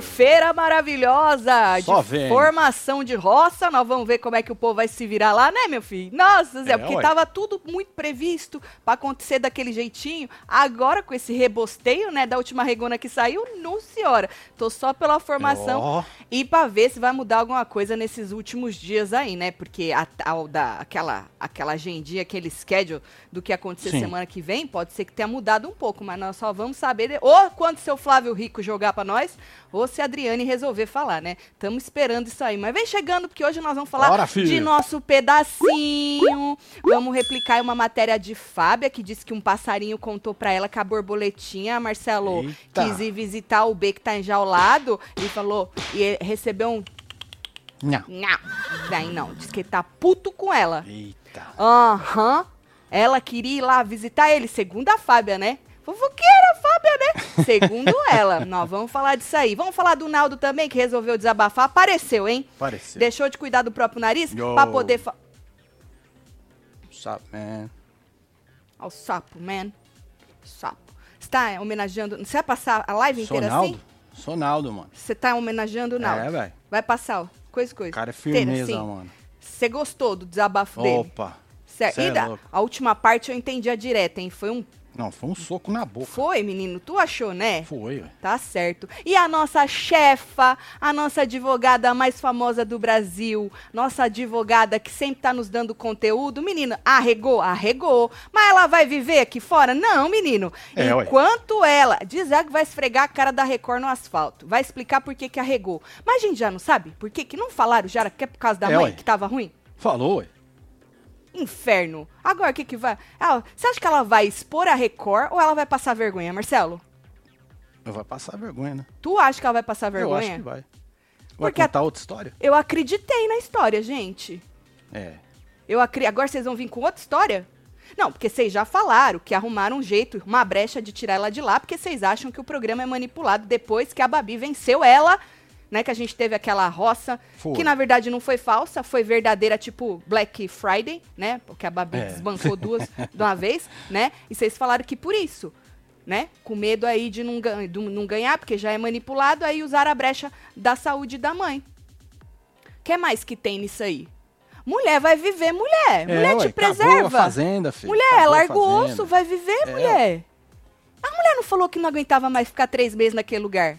Quinta-feira maravilhosa! Só de vem. formação de roça. Nós vamos ver como é que o povo vai se virar lá, né, meu filho? Nossa, Zé, É, porque ué. tava tudo muito previsto pra acontecer daquele jeitinho. Agora, com esse rebosteio, né, da última regona que saiu, não senhora. Tô só pela formação. Ó, E pra ver se vai mudar alguma coisa nesses últimos dias aí, né? Porque a tal da aquela aquela agendinha, aquele schedule do que acontecer Sim. semana que vem, pode ser que tenha mudado um pouco, mas nós só vamos saber de- ou quando seu Flávio Rico jogar pra nós, ou se a Adriane resolver falar, né? Estamos esperando isso aí. Mas vem chegando porque hoje nós vamos falar Bora, de nosso pedacinho. Vamos replicar uma matéria de Fábia que disse que um passarinho contou pra ela que a borboletinha, Marcelo, Eita. quis ir visitar o B que tá enjaulado e falou e recebeu um Não. não, daí não. Diz que ele tá puto com ela. Eita. Aham. Ela queria ir lá visitar ele, segundo a Fábia, né? Fofoqueira, Fábia, né? Segundo ela. Nós vamos falar disso aí. Vamos falar do Naldo também, que resolveu desabafar. Apareceu, hein? Pareceu. Deixou de cuidar do próprio nariz Yo. pra poder. Fa... Sabe, man. Ó, o sapo, man. Sapo. Você tá homenageando. Você vai passar a live Sou inteira Naldo? assim? Sou Naldo, mano. Você tá homenageando o Naldo? É, velho. Vai passar, ó. Coisa, coisa. O cara é Inteira, firmeza, assim. mano. Você gostou do desabafo dele? Opa. Certo. E é a última parte eu entendi a direta, hein? Foi um. Não, foi um soco na boca. Foi, menino? Tu achou, né? Foi, velho. Tá certo. E a nossa chefa, a nossa advogada mais famosa do Brasil, nossa advogada que sempre tá nos dando conteúdo, menino, arregou, arregou. Mas ela vai viver aqui fora? Não, menino. É, ué. Enquanto ela diz ela que vai esfregar a cara da Record no asfalto, vai explicar por que que arregou. Mas a gente já não sabe por que que não falaram já que é por causa da É, mãe ué. que tava ruim? Falou, ué. Inferno. Agora, o que que vai... Ela- você acha que ela vai expor a Record ou ela vai passar vergonha, Marcelo? Vai passar vergonha, né? Tu acha que ela vai passar vergonha? Eu acho que vai. Vai Porque a- contar outra história? Eu acreditei na história, gente. É. Eu acri... Agora vocês vão vir com outra história? Não, porque vocês já falaram que arrumaram um jeito, uma brecha de tirar ela de lá, porque vocês acham que o programa é manipulado depois que a Babi venceu ela, né? Que a gente teve aquela roça, Foi. que na verdade não foi falsa, foi verdadeira, tipo Black Friday, né? Porque a Babi É. desbancou duas de uma vez, né? E vocês falaram que por isso, né? Com medo aí de não, de não ganhar, porque já é manipulado, aí usaram a brecha da saúde da mãe. O que mais que tem nisso aí? Mulher vai viver, mulher. mulher é, te ué, acabou preserva. fazenda, filho. Mulher, larga o osso, vai viver, É. mulher. A mulher não falou que não aguentava mais ficar três meses naquele lugar.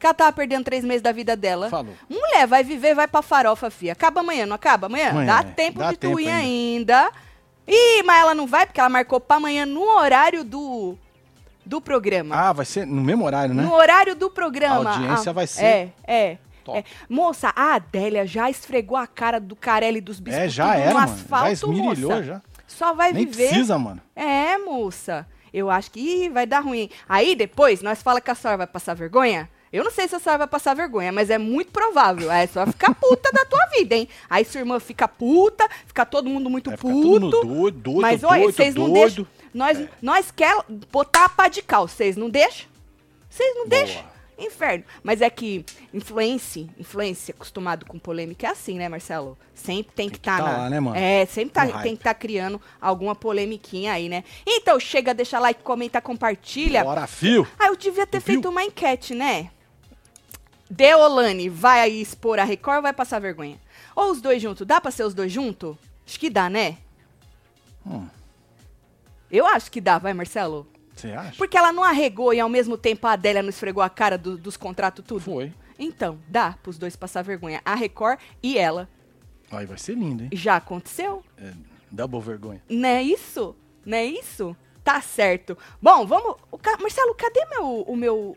Que ela tava perdendo três meses da vida dela. Falou. Mulher, vai viver, vai pra farofa, fia. Acaba amanhã, não acaba? Amanhã? Amanhã, Dá tempo Dá de tu ir ainda. ainda. Ih, mas ela não vai porque ela marcou pra amanhã no horário do, do programa. Ah, vai ser no mesmo horário, né? No horário do programa. A audiência Ah, vai ser É, é. top. é. Moça, a Adélia já esfregou a cara do Carelli dos bispos É, já era, no asfalto, já esmirilhou, moça. já. Só vai Nem viver. precisa, mano. É, moça. Eu acho que ih, vai dar ruim. Aí depois nós fala que a senhora vai passar vergonha. Eu não sei se a senhora vai passar vergonha, mas é muito provável. Aí a senhora fica puta da tua vida, hein? Aí sua irmã fica puta, fica todo mundo muito Vai ficar puto. todo mundo doido, doido, mas olha, vocês não. É. deixam. Nós, nós quer botar a pá de cal, vocês não deixam? Vocês não Boa. deixam? Inferno. Mas é que influência, influência acostumado com polêmica é assim, né, Marcelo? Sempre tem que estar tá na. lá, né, mano? É, sempre tá- tem que estar criando alguma polemiquinha aí, né? Então chega, deixa like, comenta, compartilha. Bora, fio. Ah, eu devia ter Viu? feito uma enquete, né? Deolane vai aí expor a Record ou vai passar vergonha? Ou os dois juntos? Dá pra ser os dois juntos? Acho que dá, né? Hum. Eu acho que dá, vai, Marcelo? Você acha? Porque ela não arregou e ao mesmo tempo a Adélia não esfregou a cara do- dos contratos tudo? Foi. Então, dá pros dois passar vergonha. A Record e ela. Aí vai ser lindo, hein? Já aconteceu? É, double vergonha. Não é isso? Não é isso? Tá certo. Bom, vamos. o ca- Marcelo, cadê meu, o meu.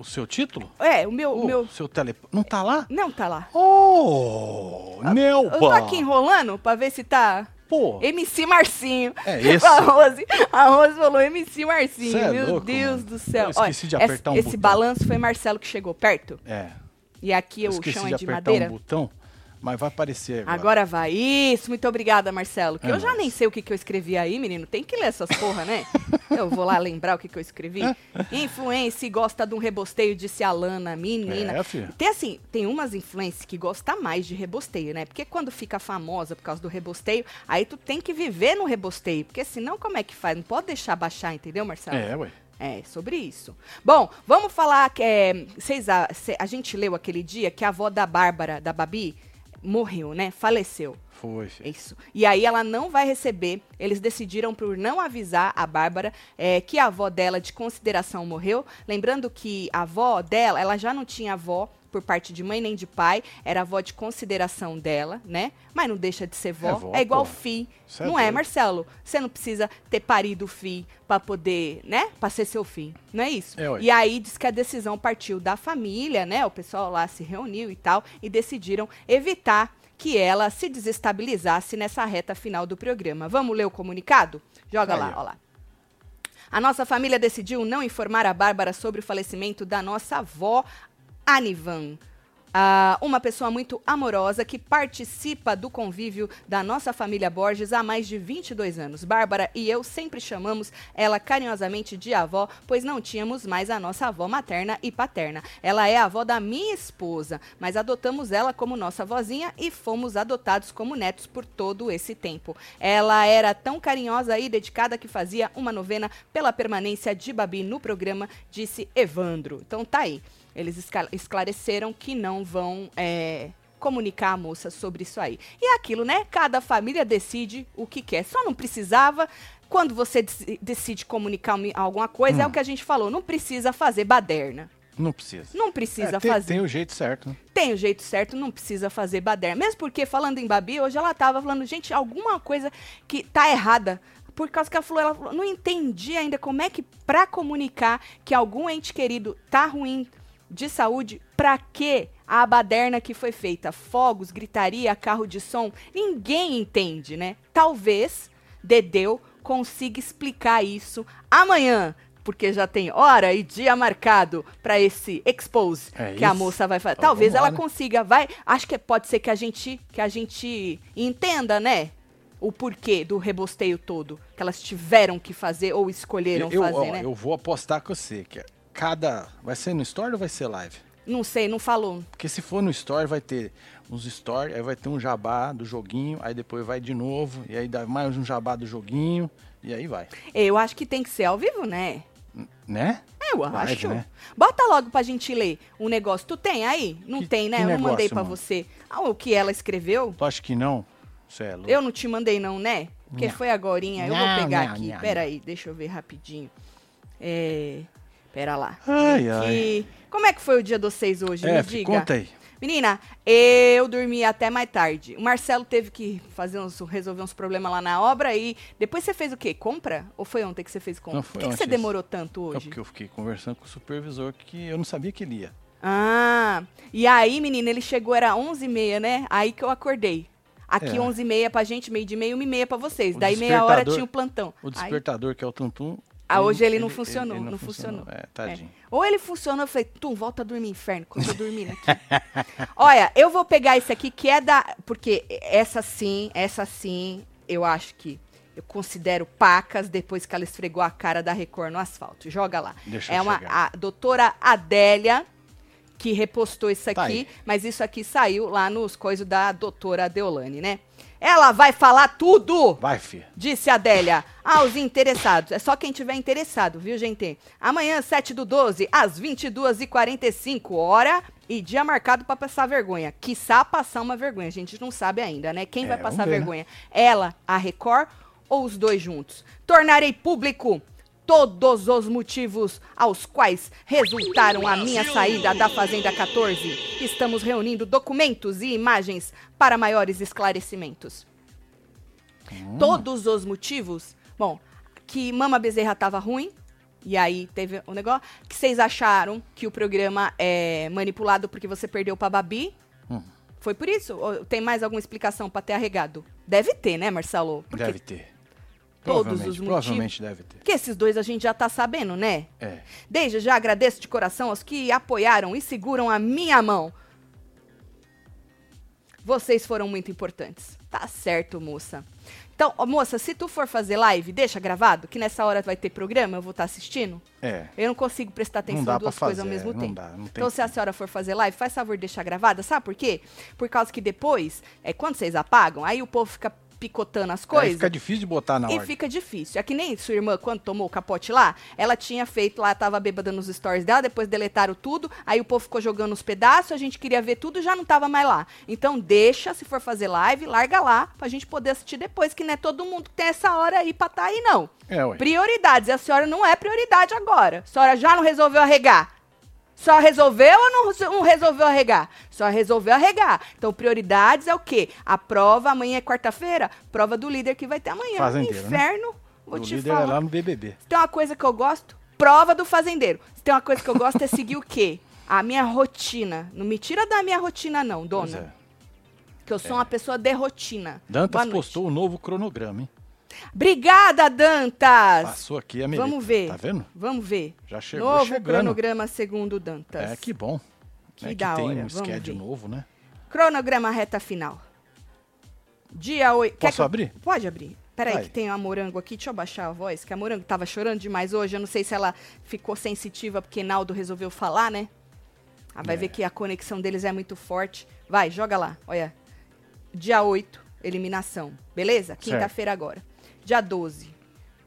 O seu título? É, o meu. o meu... seu tele... Não tá lá? Não tá lá. Oh, Nelba! Eu tô aqui enrolando pra ver se tá. Pô, MC Marcinho. É esse? A Rose, a Rose falou MC Marcinho. É Meu louco, Deus mano. do céu. Eu esqueci de Olha, apertar um esse, botão. balanço foi Marcelo que chegou perto. é. E aqui Eu o chão de é de apertar madeira. um botão, mas vai aparecer agora. Agora vai. Isso, muito obrigada, Marcelo. Que É eu já nem sei o que, que eu escrevi aí, menino. Tem que ler essas porra, né? eu vou lá lembrar o que, que eu escrevi. Influência gosta de um rebosteio, disse a Lana, menina. É, filho. Tem assim, tem umas influências que gostam mais de rebosteio, né? Porque quando fica famosa por causa do rebosteio, aí tu tem que viver no rebosteio. Porque senão, como é que faz? Não pode deixar baixar, entendeu, Marcelo? É, ué. É, sobre isso. Bom, vamos falar que é, vocês, a, a gente leu aquele dia que a avó da Bárbara, da Babi, morreu, né? Faleceu. Foi, filho. Isso. E aí ela não vai receber. Eles decidiram por não avisar a Bárbara é, que a avó dela de consideração morreu. Lembrando que a avó dela, ela já não tinha avó por parte de mãe nem de pai, era avó de consideração dela, né? Mas não deixa de ser vó. É É, vó, igual pô. fi. Cê é não é. Marcelo? Você não precisa ter parido fi pra poder, né? Pra ser seu filho. Não é isso? É, e aí diz que a decisão partiu da família, né? O pessoal lá se reuniu e tal e decidiram evitar que ela se desestabilizasse nessa reta final do programa. Vamos ler o comunicado? Joga Aí, lá, ó lá. A nossa família decidiu não informar a Bárbara sobre o falecimento da nossa avó, Anivan. Ah, uma pessoa muito amorosa que participa do convívio da nossa família Borges há mais de 22 anos. Bárbara e eu sempre chamamos ela carinhosamente de avó, pois não tínhamos mais a nossa avó materna e paterna. Ela é a avó da minha esposa, mas adotamos ela como nossa vozinha e fomos adotados como netos por todo esse tempo. Ela era tão carinhosa e dedicada que fazia uma novena pela permanência de Babi no programa, disse Evandro. Então tá aí. Eles esclareceram que não vão é, comunicar a moça sobre isso aí. E é aquilo, né? Cada família decide o que quer. Só não precisava. Quando você dec- decide comunicar alguma coisa, é o que a gente falou. Não precisa fazer baderna. Não precisa. Não precisa É, tem, fazer. tem o jeito certo, né? Tem o jeito certo, não precisa fazer baderna. Mesmo porque, falando em Babi, hoje ela tava falando, gente, alguma coisa que tá errada. Por causa que ela falou, ela falou, não entendi ainda como é que, pra comunicar que algum ente querido tá ruim de saúde, pra que a baderna que foi feita? Fogos, gritaria, carro de som, ninguém entende, né? Talvez Dedeu consiga explicar isso amanhã. Porque já tem hora e dia marcado pra esse expose É que a isso. moça vai fazer. Então, Talvez vamos lá, ela né? consiga, vai. Acho que pode ser que a gente que a gente entenda, né? O porquê do rebosteio todo que elas tiveram que fazer ou escolheram eu, fazer, ó, né? eu vou apostar com você que cada. Vai ser no Store ou vai ser live? Não sei, não falou. Porque se for no Store, vai ter uns Store, aí vai ter um jabá do joguinho, aí depois vai de novo, e aí dá mais um jabá do joguinho, e aí vai. Eu acho que tem que ser ao vivo, né? Né? Eu Live, acho. né? Bota logo pra gente ler um negócio. Tu tem aí? Não Que- tem, né? eu não negócio, mandei pra mano? você. Ah, o que ela escreveu? Tu acha que não? Cê é louco. Eu não te mandei não, né? Porque Não. foi agorinha. Eu Não, vou pegar não, aqui. não, Pera aí, deixa eu ver rapidinho. É... Pera lá. Ai, Que- Como é que foi o dia dos seis hoje? É, Me diga. conta aí. Menina, eu dormi até mais tarde. O Marcelo teve que fazer uns, resolver uns problemas lá na obra e depois você fez o quê? Compra? Ou foi ontem que você fez compra? Não, Por foi que, que você demorou tanto É hoje? porque eu fiquei conversando com o supervisor que eu não sabia que ele ia. Ah, e aí, menina, ele chegou, era 11h30, né? Aí que eu acordei. Aqui, É. 11h30 pra gente, meio de meia, 1h30 pra vocês. O Daí, meia hora tinha o plantão. O Aí- despertador, que é o Tuntum. Ah, hoje ele não funcionou, não funcionou. É, tadinho. Ou ele funcionou, eu falei, Tum, volta a dormir, inferno, quando eu dormir aqui. Olha, eu vou pegar esse aqui, que é da... Porque essa sim, essa sim, eu acho que eu considero pacas depois que ela esfregou a cara da Record no asfalto. Joga lá. Deixa é eu uma chegar. a doutora Adélia que repostou isso Tá aqui, aí. mas isso aqui saiu lá nos coisas da doutora Deolane, né? Ela vai falar tudo! Vai, filha. Disse a Adélia aos interessados. É só quem tiver interessado, viu, gente? Amanhã, 7 do 12, às 22h45, hora e dia marcado pra passar vergonha. Quiçá passar uma vergonha. A gente não sabe ainda, né? Quem É, vai passar ver, né? vergonha? Ela, a Record ou os dois juntos? Tornarei público todos os motivos aos quais resultaram a minha saída da Fazenda 14. Estamos reunindo documentos e imagens para maiores esclarecimentos todos os motivos. Bom, que Mama Bezerra tava ruim. E aí teve um negócio. Que vocês acharam que o programa é manipulado porque você perdeu pra Babi? Hum. Foi por isso? Ou tem mais alguma explicação pra ter arregado? Deve ter, né, Marcelo? Porque, Deve ter. Todos os motivos- Provavelmente deve ter. porque esses dois a gente já tá sabendo, né? É. Desde já agradeço de coração aos que apoiaram e seguram a minha mão. Vocês foram muito importantes. Tá certo, moça. Então, ó, moça, se tu for fazer live, deixa gravado, que nessa hora vai ter programa, eu vou estar assistindo. É. Eu não consigo prestar atenção em duas coisas ao mesmo não tempo. dá, não tem então, se a senhora for fazer live, faz favor de deixar gravada. Sabe por quê? Por causa que depois, é, quando vocês apagam, aí o povo fica picotando as Aí coisas. fica difícil de botar na E ordem. fica difícil. É que nem sua irmã, quando tomou o capote lá, ela tinha feito lá, tava bêbada nos stories dela, depois deletaram tudo, aí o povo ficou jogando os pedaços, a gente queria ver tudo, já não tava mais lá. Então deixa, se for fazer live, larga lá, pra gente poder assistir depois, que não é todo mundo que tem essa hora aí pra tá aí, não. É, ué. Prioridades, e a senhora não é prioridade agora. A senhora já não resolveu arregar. Só resolveu ou não, não resolveu arregar? Só resolveu arregar. Então, prioridades é o quê? A prova, amanhã é quarta-feira, prova do líder que vai ter amanhã. Fazendeiro, né? Inferno, vou O te líder falar. é lá no BBB. Tem uma coisa que eu gosto, prova do fazendeiro. Tem uma coisa que eu gosto é seguir o quê? A minha rotina. Não me tira da minha rotina, não, dona. é. Que eu sou uma pessoa de rotina. Dantas postou o novo cronograma, hein? Obrigada, Dantas! Passou aqui a Melita. Vamos ver. Tá vendo? Vamos ver. Já chegou Novo chegando. cronograma segundo Dantas. É, que bom. Que é que da tem hora, um schedule novo, né? Cronograma reta final. Dia 8. Posso abrir? Pode abrir. Peraí, Vai. que tem a Morango aqui. Deixa eu baixar a voz, que a Morango tava chorando demais hoje. Eu não sei se ela ficou sensitiva porque Naldo resolveu falar, né? Ah, vai É. ver que a conexão deles é muito forte. Vai, joga lá. Olha. Dia 8, eliminação. Beleza? Quinta-feira agora. Dia 12.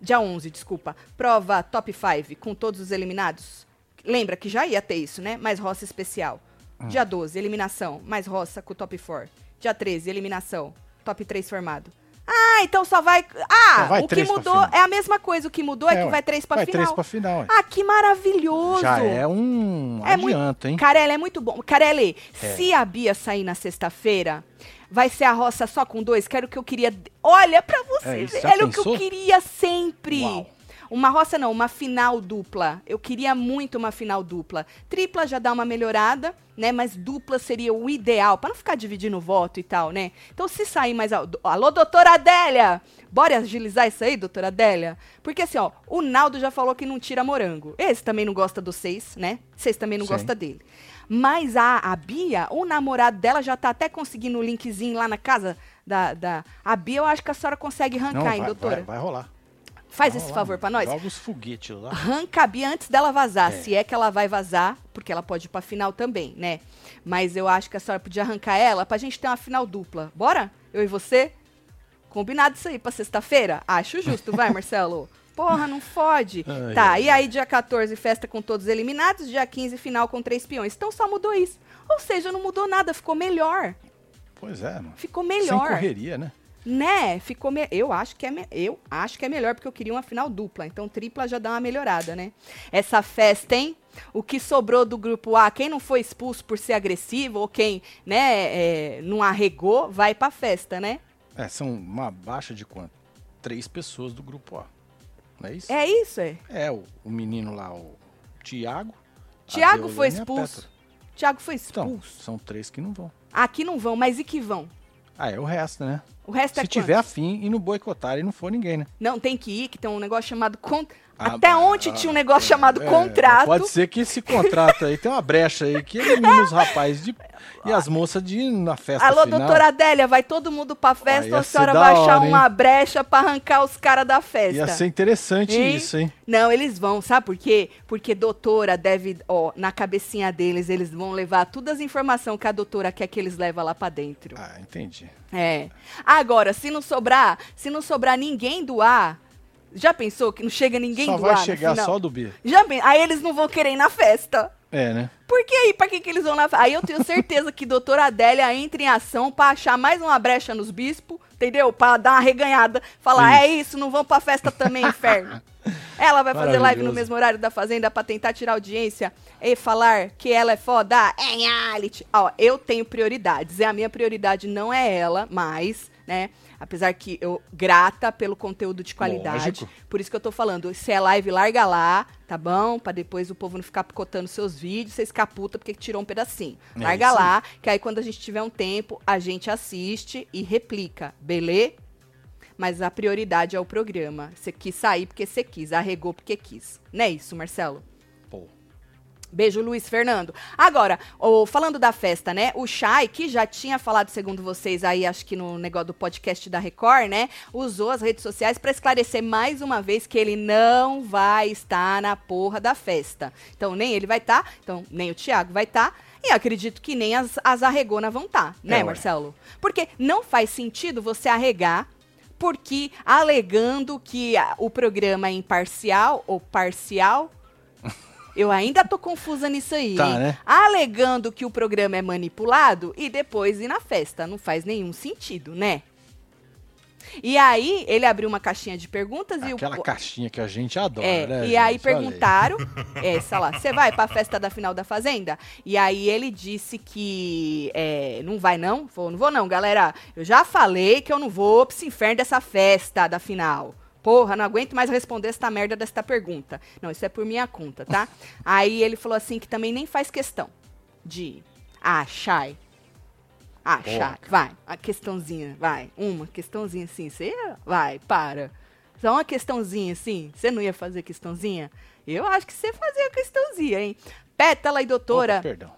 Dia 11, desculpa. Prova top 5 com todos os eliminados. Lembra que já ia ter isso, né? Mais roça especial. Ah. Dia 12, eliminação. Mais roça com o top 4. Dia 13, eliminação. Top 3 formado. Ah, então só vai. Ah, Só vai o que três mudou é a mesma coisa. O que mudou é, É, que vai 3 pra Vai final. três pra final. Ah, que maravilhoso. Já é um É muito- adianto, hein? Carela, é muito bom. Carele, É. se a Bia sair na sexta-feira, vai ser a roça só com dois? Quero que eu queria. Olha pra você É ver. já Era o que eu queria sempre. Uau. Uma roça não, uma final dupla. Eu queria muito uma final dupla. Tripla já dá uma melhorada, né? Mas dupla seria o ideal, pra não ficar dividindo voto e tal, né? Então, se sair mais. al- Alô, doutora Adélia! Bora agilizar isso aí, doutora Adélia? Porque assim, ó, o Naldo já falou que não tira morango. Esse também não gosta do seis, né? Vocês também não Sim. gostam dele. Mas a, a Bia, o namorado dela já tá até conseguindo o linkzinho lá na casa da. da... A Bia, eu acho que a senhora consegue arrancar, Não, hein, vai, doutora? vai, vai rolar. Faz Vai esse rolar, favor pra nós. Joga os foguetes lá. Arranca a Bia antes dela vazar, É. se é que ela vai vazar, porque ela pode ir pra final também, né? Mas eu acho que a senhora podia arrancar ela pra gente ter uma final dupla. Bora? Eu e você? Combinado isso aí pra sexta-feira? Acho justo, vai, Marcelo. Porra, não fode. Ai, tá, ai, e aí dia 14, festa com todos eliminados, dia 15, final com três peões. Então só mudou isso. Ou seja, não mudou nada, ficou melhor. Pois é, mano. Ficou Sem melhor. correria, né? Né? Ficou me... eu acho que é me- eu acho que é melhor porque eu queria uma final dupla, então tripla já dá uma melhorada, né? Essa festa, hein? O que sobrou do grupo A, quem não foi expulso por ser agressivo ou quem, né, é, não arregou, vai pra festa, né? É, são uma baixa de quanto? Três pessoas do grupo A. Não é isso? É isso, é. É, o, o menino lá, o Tiago. Tiago foi expulso. Tiago foi Então, expulso. são três que não vão. Aqui não vão, mas e que vão? Ah, é o resto, né? O resto é Se tiver afim e não boicotar e não for ninguém, né? Não, tem que ir, que tem um negócio chamado... Con... Ah, Até ah, ontem tinha um negócio chamado É, contrato. Pode ser que esse contrato aí tem uma brecha aí que elimina os rapazes de, e as moças de ir na festa Alô, final. doutora Adélia, vai todo mundo pra festa Ah, ou a senhora vai achar hora, uma brecha pra arrancar os caras da festa? Ia ser interessante Hein? isso, hein? Não, eles vão, sabe por quê? Porque doutora deve, ó, na cabecinha deles, eles vão levar todas as informações que a doutora quer que eles levem lá pra dentro. Ah, entendi. É. Agora, se não sobrar, se não sobrar ninguém do A, já pensou que não chega ninguém só do vai A no chegar só do B. Já pen- Aí eles não vão querer ir na festa. É, né? Por que aí? Pra que, que eles vão na festa? Aí eu tenho certeza que doutora Adélia entra em ação pra achar mais uma brecha nos bispos, entendeu? Pra dar uma reganhada. Falar, é isso, não vão pra festa também, inferno. Ela vai fazer live no mesmo horário da Fazenda pra tentar tirar audiência e falar que ela é foda. É reality. Ó, eu tenho prioridades. E a minha prioridade não é ela, mas, né? Apesar que eu grata pelo conteúdo de qualidade. Lógico. Por isso que eu tô falando, se é live, larga lá, tá bom? Pra depois o povo não ficar picotando seus vídeos, vocês ficar puta porque tirou um pedacinho. É larga isso lá, que aí quando a gente tiver um tempo, a gente assiste e replica, beleza? Mas a prioridade é o programa. Você quis sair porque você quis, arregou porque quis. Não é isso, Marcelo? Beijo, Luiz Fernando. Agora, ô, falando da festa, né? O Chay, que já tinha falado, segundo vocês, aí, acho que no negócio do podcast da Record, né? Usou as redes sociais para esclarecer mais uma vez que ele não vai estar na porra da festa. Então, nem ele vai estar, então, nem o Thiago vai estar. E acredito que nem as, as arregona vão estar, né, É. Marcelo? Porque não faz sentido você arregar porque alegando que o programa é imparcial ou parcial. Eu ainda tô confusa nisso aí. Tá, né? Alegando que o programa é manipulado e depois ir na festa. Não faz nenhum sentido, né? E aí, ele abriu uma caixinha de perguntas e o. Aquela caixinha que a gente adora, É, né? e aí gente? Olha perguntaram, essa lá, você vai pra festa da final da Fazenda? E aí ele disse que é, não vai não. Falou, não vou não, galera. Eu já falei que eu não vou pra esse inferno dessa festa da final. Porra, não aguento mais responder essa merda desta pergunta. Não, isso é por minha conta, tá? aí ele falou assim que também nem faz questão de. Ah. Ah, Porra, Chay, vai. A questãozinha, vai. Uma questãozinha assim. Você vai, para. Só uma questãozinha assim. Você não ia fazer questãozinha? Eu acho que você fazia questãozinha, hein? Pétala e doutora Opa, perdão.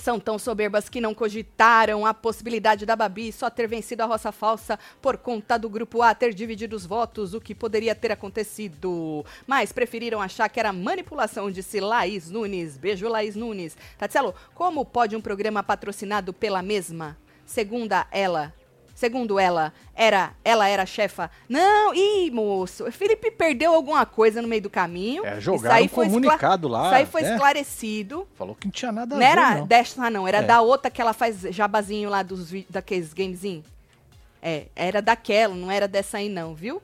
São tão soberbas que não cogitaram a possibilidade da Babi só ter vencido a roça falsa por conta do grupo A ter dividido os votos, o que poderia ter acontecido. Mas preferiram achar que era manipulação, disse Laís Nunes. Beijo, Laís Nunes. Tatselo, como pode um programa patrocinado pela mesma? Segunda ela. Segundo ela, era, ela era chefa. Não, ih, moço, o Felipe perdeu alguma coisa no meio do caminho. É, jogaram um comunicado lá, Isso aí foi né? esclarecido. Falou que não tinha nada a Não ver, era não. desta, não. Era É. da outra que ela faz jabazinho lá dos daqueles gamezinhos. É, era daquela, não era dessa aí, não, viu?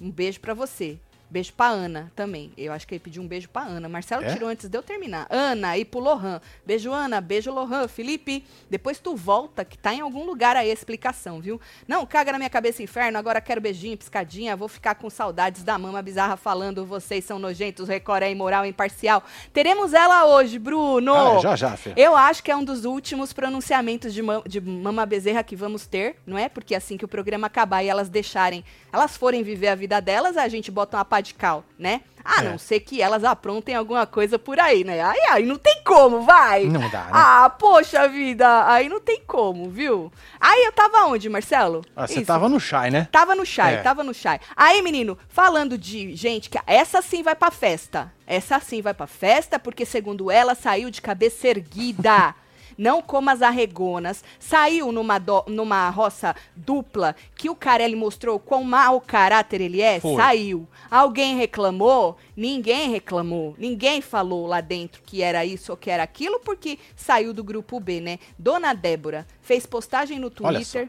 Um beijo pra você. Beijo pra Ana também. Eu acho que ele pediu um beijo pra Ana. Marcelo É? tirou antes de eu terminar. Ana e pro Lohan. Beijo, Ana. Beijo, Lohan. Felipe, depois tu volta, que tá em algum lugar aí a explicação, viu? Não, caga na minha cabeça, inferno. Agora quero beijinho, piscadinha. Vou ficar com saudades da mama bizarra falando. Vocês são nojentos, Record é imoral, imparcial. Teremos ela hoje, Bruno. Ah, é, já, já, Fê. Eu acho que é um dos últimos pronunciamentos de, ma- de Mama Bezerra que vamos ter, não é? Porque assim que o programa acabar e elas deixarem, elas forem viver a vida delas, a gente bota uma pá de cal, né? A É. não ser que elas aprontem alguma coisa por aí, né? Aí, aí não tem como, vai! Não dá, né? Ah, poxa vida, aí não tem como, viu? Aí eu tava onde, Marcelo? Ah, você tava no chai, né? Tava no chai, É. tava no chai. Aí, menino, falando de gente que essa sim vai pra festa. Essa sim vai pra festa, porque segundo ela saiu de cabeça erguida. Não como as arregonas. Saiu numa, do- numa roça dupla que o Carelli mostrou quão mau caráter ele é. Foi. Saiu. Alguém reclamou? Ninguém reclamou. Ninguém falou lá dentro que era isso ou que era aquilo, porque saiu do grupo B, né? Dona Débora fez postagem no. Twitter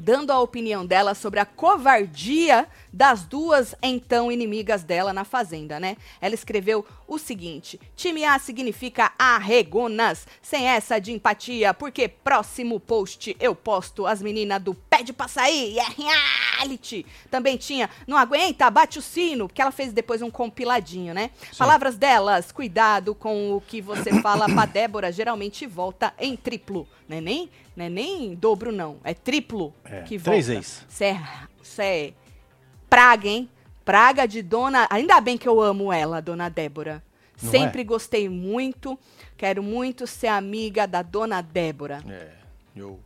dando a opinião dela sobre a covardia das duas então inimigas dela na fazenda, né? Ela escreveu o seguinte: time A significa arregonas, sem essa de empatia, porque próximo post eu posto as meninas do pede pra sair, é reality. Também tinha, não aguenta, bate o sino, porque ela fez depois um compiladinho, né? Palavras delas, cuidado com o que você fala pra Débora, geralmente volta em triplo, né? Nem, né? nem dobro não, é triplo É, que três volta. ex. Isso é, isso é praga, hein? Praga de dona. Ainda bem que eu amo ela, dona Débora. Não Sempre é? gostei muito. Quero muito ser amiga da dona Débora. É, eu...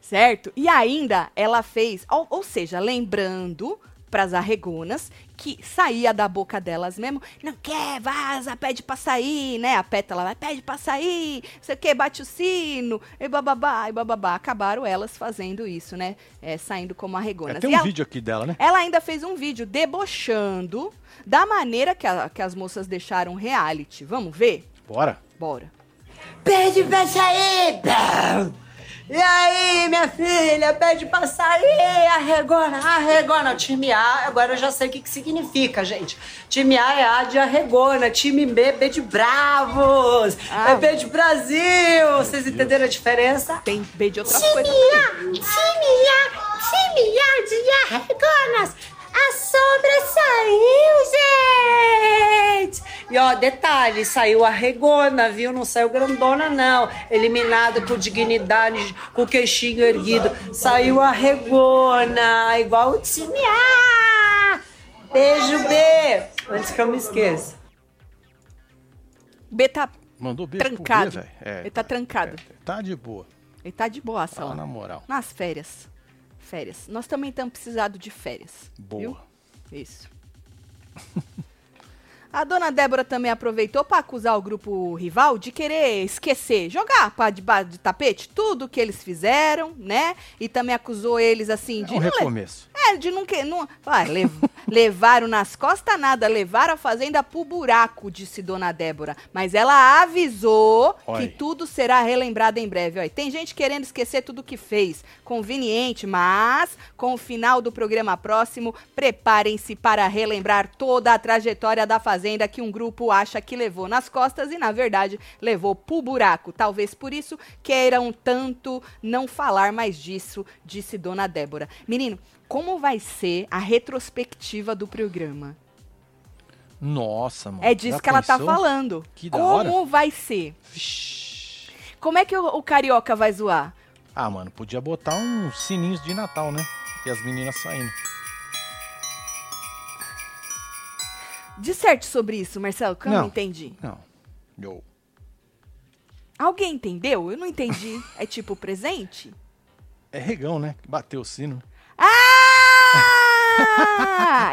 Certo? E ainda ela fez, ou, ou seja, lembrando pras arregonas que saía da boca delas mesmo, não quer, vaza, pede pra sair, né? A pétala vai, pede pra sair, você quer, bate o sino, e bababá, e bababá. Acabaram elas fazendo isso, né? É, saindo como arregonas. É, tem um ela- vídeo aqui dela, né? ela ainda fez um vídeo debochando da maneira que, a- que as moças deixaram reality. Vamos ver? Bora. Bora. Pede pra sair! E aí, minha filha, pede pra sair, arregona, arregona. O time A, agora eu já sei o que, que significa, gente. Time A é A de arregona, time B, B de bravos, Ah. é B de Brasil. Vocês entenderam a diferença? Tem B de outras Time coisas. A, time A, time A de arregonas. A sombra saiu, gente! E ó, detalhe, saiu a regona, viu? Não saiu grandona, não. Eliminada com dignidade, com o queixinho erguido. Saiu a regona, igual o time A! Beijo, B! Antes que eu me esqueça. B tá Mandou beijo pro trancado. B, velho. É, Ele tá trancado. é, tá de boa. Ele tá de boaça Fala lá. na moral. Nas férias. Férias. Nós também estamos precisando de férias. Boa. Viu? Isso. A dona Débora também aproveitou para acusar o grupo rival de querer esquecer, jogar para debaixo de tapete tudo que eles fizeram, né? E também acusou eles assim de É um recomeço. é, de não que não, ah, lev- levaram nas costas nada, levaram a fazenda pro buraco, disse dona Débora. Mas ela avisou Oi. que tudo será relembrado em breve. Olha, tem gente querendo esquecer tudo que fez. Conveniente, mas com o final do programa próximo, preparem-se para relembrar toda a trajetória da fazenda que um grupo acha que levou nas costas e, na verdade, levou pro buraco. Talvez por isso queiram tanto não falar mais disso, disse dona Débora. Menino, como vai ser a retrospectiva do programa? Nossa, mano. É disso já que ela tá pensou? falando. Que como vai ser? Vixe. Como é que o, o carioca vai zoar? Ah, mano, podia botar uns sininhos de Natal, né? E as meninas saindo. Disserte sobre isso, Marcelo, que eu não, Não. entendi. Não. Alguém entendeu? Eu não entendi. É tipo presente? É regão, né? Que bateu o sino. Ah!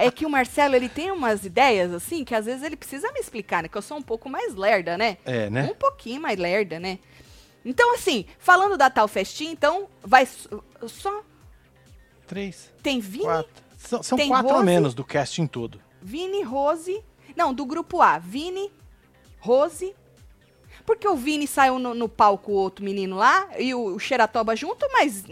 é que o Marcelo, ele tem umas ideias, assim, que às vezes ele precisa me explicar, né? Que eu sou um pouco mais lerda, né? É, né? Um pouquinho mais lerda, né? Então, assim, falando da tal festinha, então, vai só... Três, Tem Vini, quatro. São, são quatro a Rose? menos do casting todo. Vini, Rose... Não, do grupo A, Vini, Rose... Porque o Vini saiu no, no palco, o outro menino lá, e o, o Xeratoba junto, mas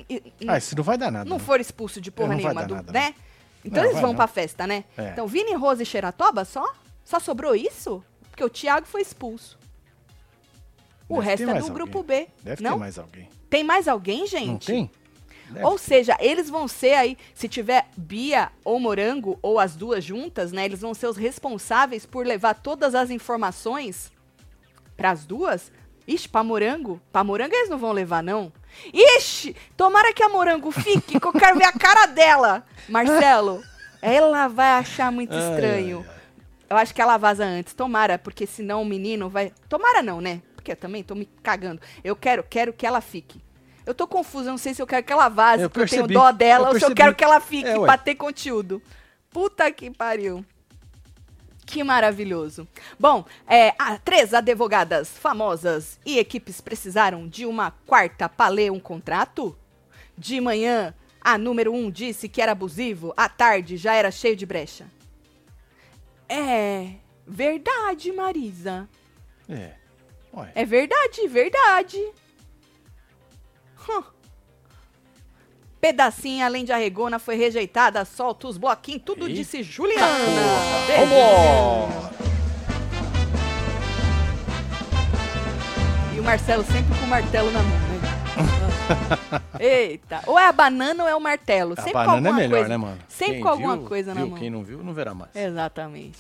Ah, isso não vai dar nada. não né? foram expulsos de porra É, vai nenhuma, do- nada, né? Então Não, eles vão não. pra festa, né? É. Então, Vini, Rose e Xeratoba só? Só sobrou isso? Porque o Thiago foi expulso. O Deve resto é do mais grupo alguém. B. Deve não? ter mais alguém. Tem mais alguém, gente? Não tem? Deve Ou seja, eles vão ser aí, se tiver Bia ou Morango, ou as duas juntas, né? Eles vão ser os responsáveis por levar todas as informações pras duas. Ixi, pra Morango? Pra Morango eles não vão levar, não. Ixi, tomara que a Morango fique, que eu quero ver a cara dela. Marcelo, ela vai achar muito Ai, estranho. ai, ai. Eu acho que ela vaza antes. Tomara, porque senão o menino vai. Tomara não, né? Porque eu também tô me cagando. Eu quero, quero que ela fique. Eu tô confusa, eu não sei se eu quero que ela vaze, Eu porque eu tenho percebi, dó dela, eu ou se eu percebi. quero que ela fique É, pra ter conteúdo. Puta que pariu. Que maravilhoso. Bom, é, ah, três advogadas famosas e equipes precisaram de uma quarta pra ler um contrato? De manhã, a número um disse que era abusivo, à tarde já era cheio de brecha. É verdade, Marisa. É. Ué. É verdade, verdade. Hum. Pedacinho, além de arregona, foi rejeitada. Solta os bloquinhos, tudo Eita disse Juliana. E o Marcelo sempre com o martelo na mão, né? Eita. Ou é a banana ou é o martelo. A sempre com banana é alguma melhor, coisa. né, mano? Sempre Quem com alguma viu, coisa na viu, mão. Quem não viu, não verá mais. Exatamente.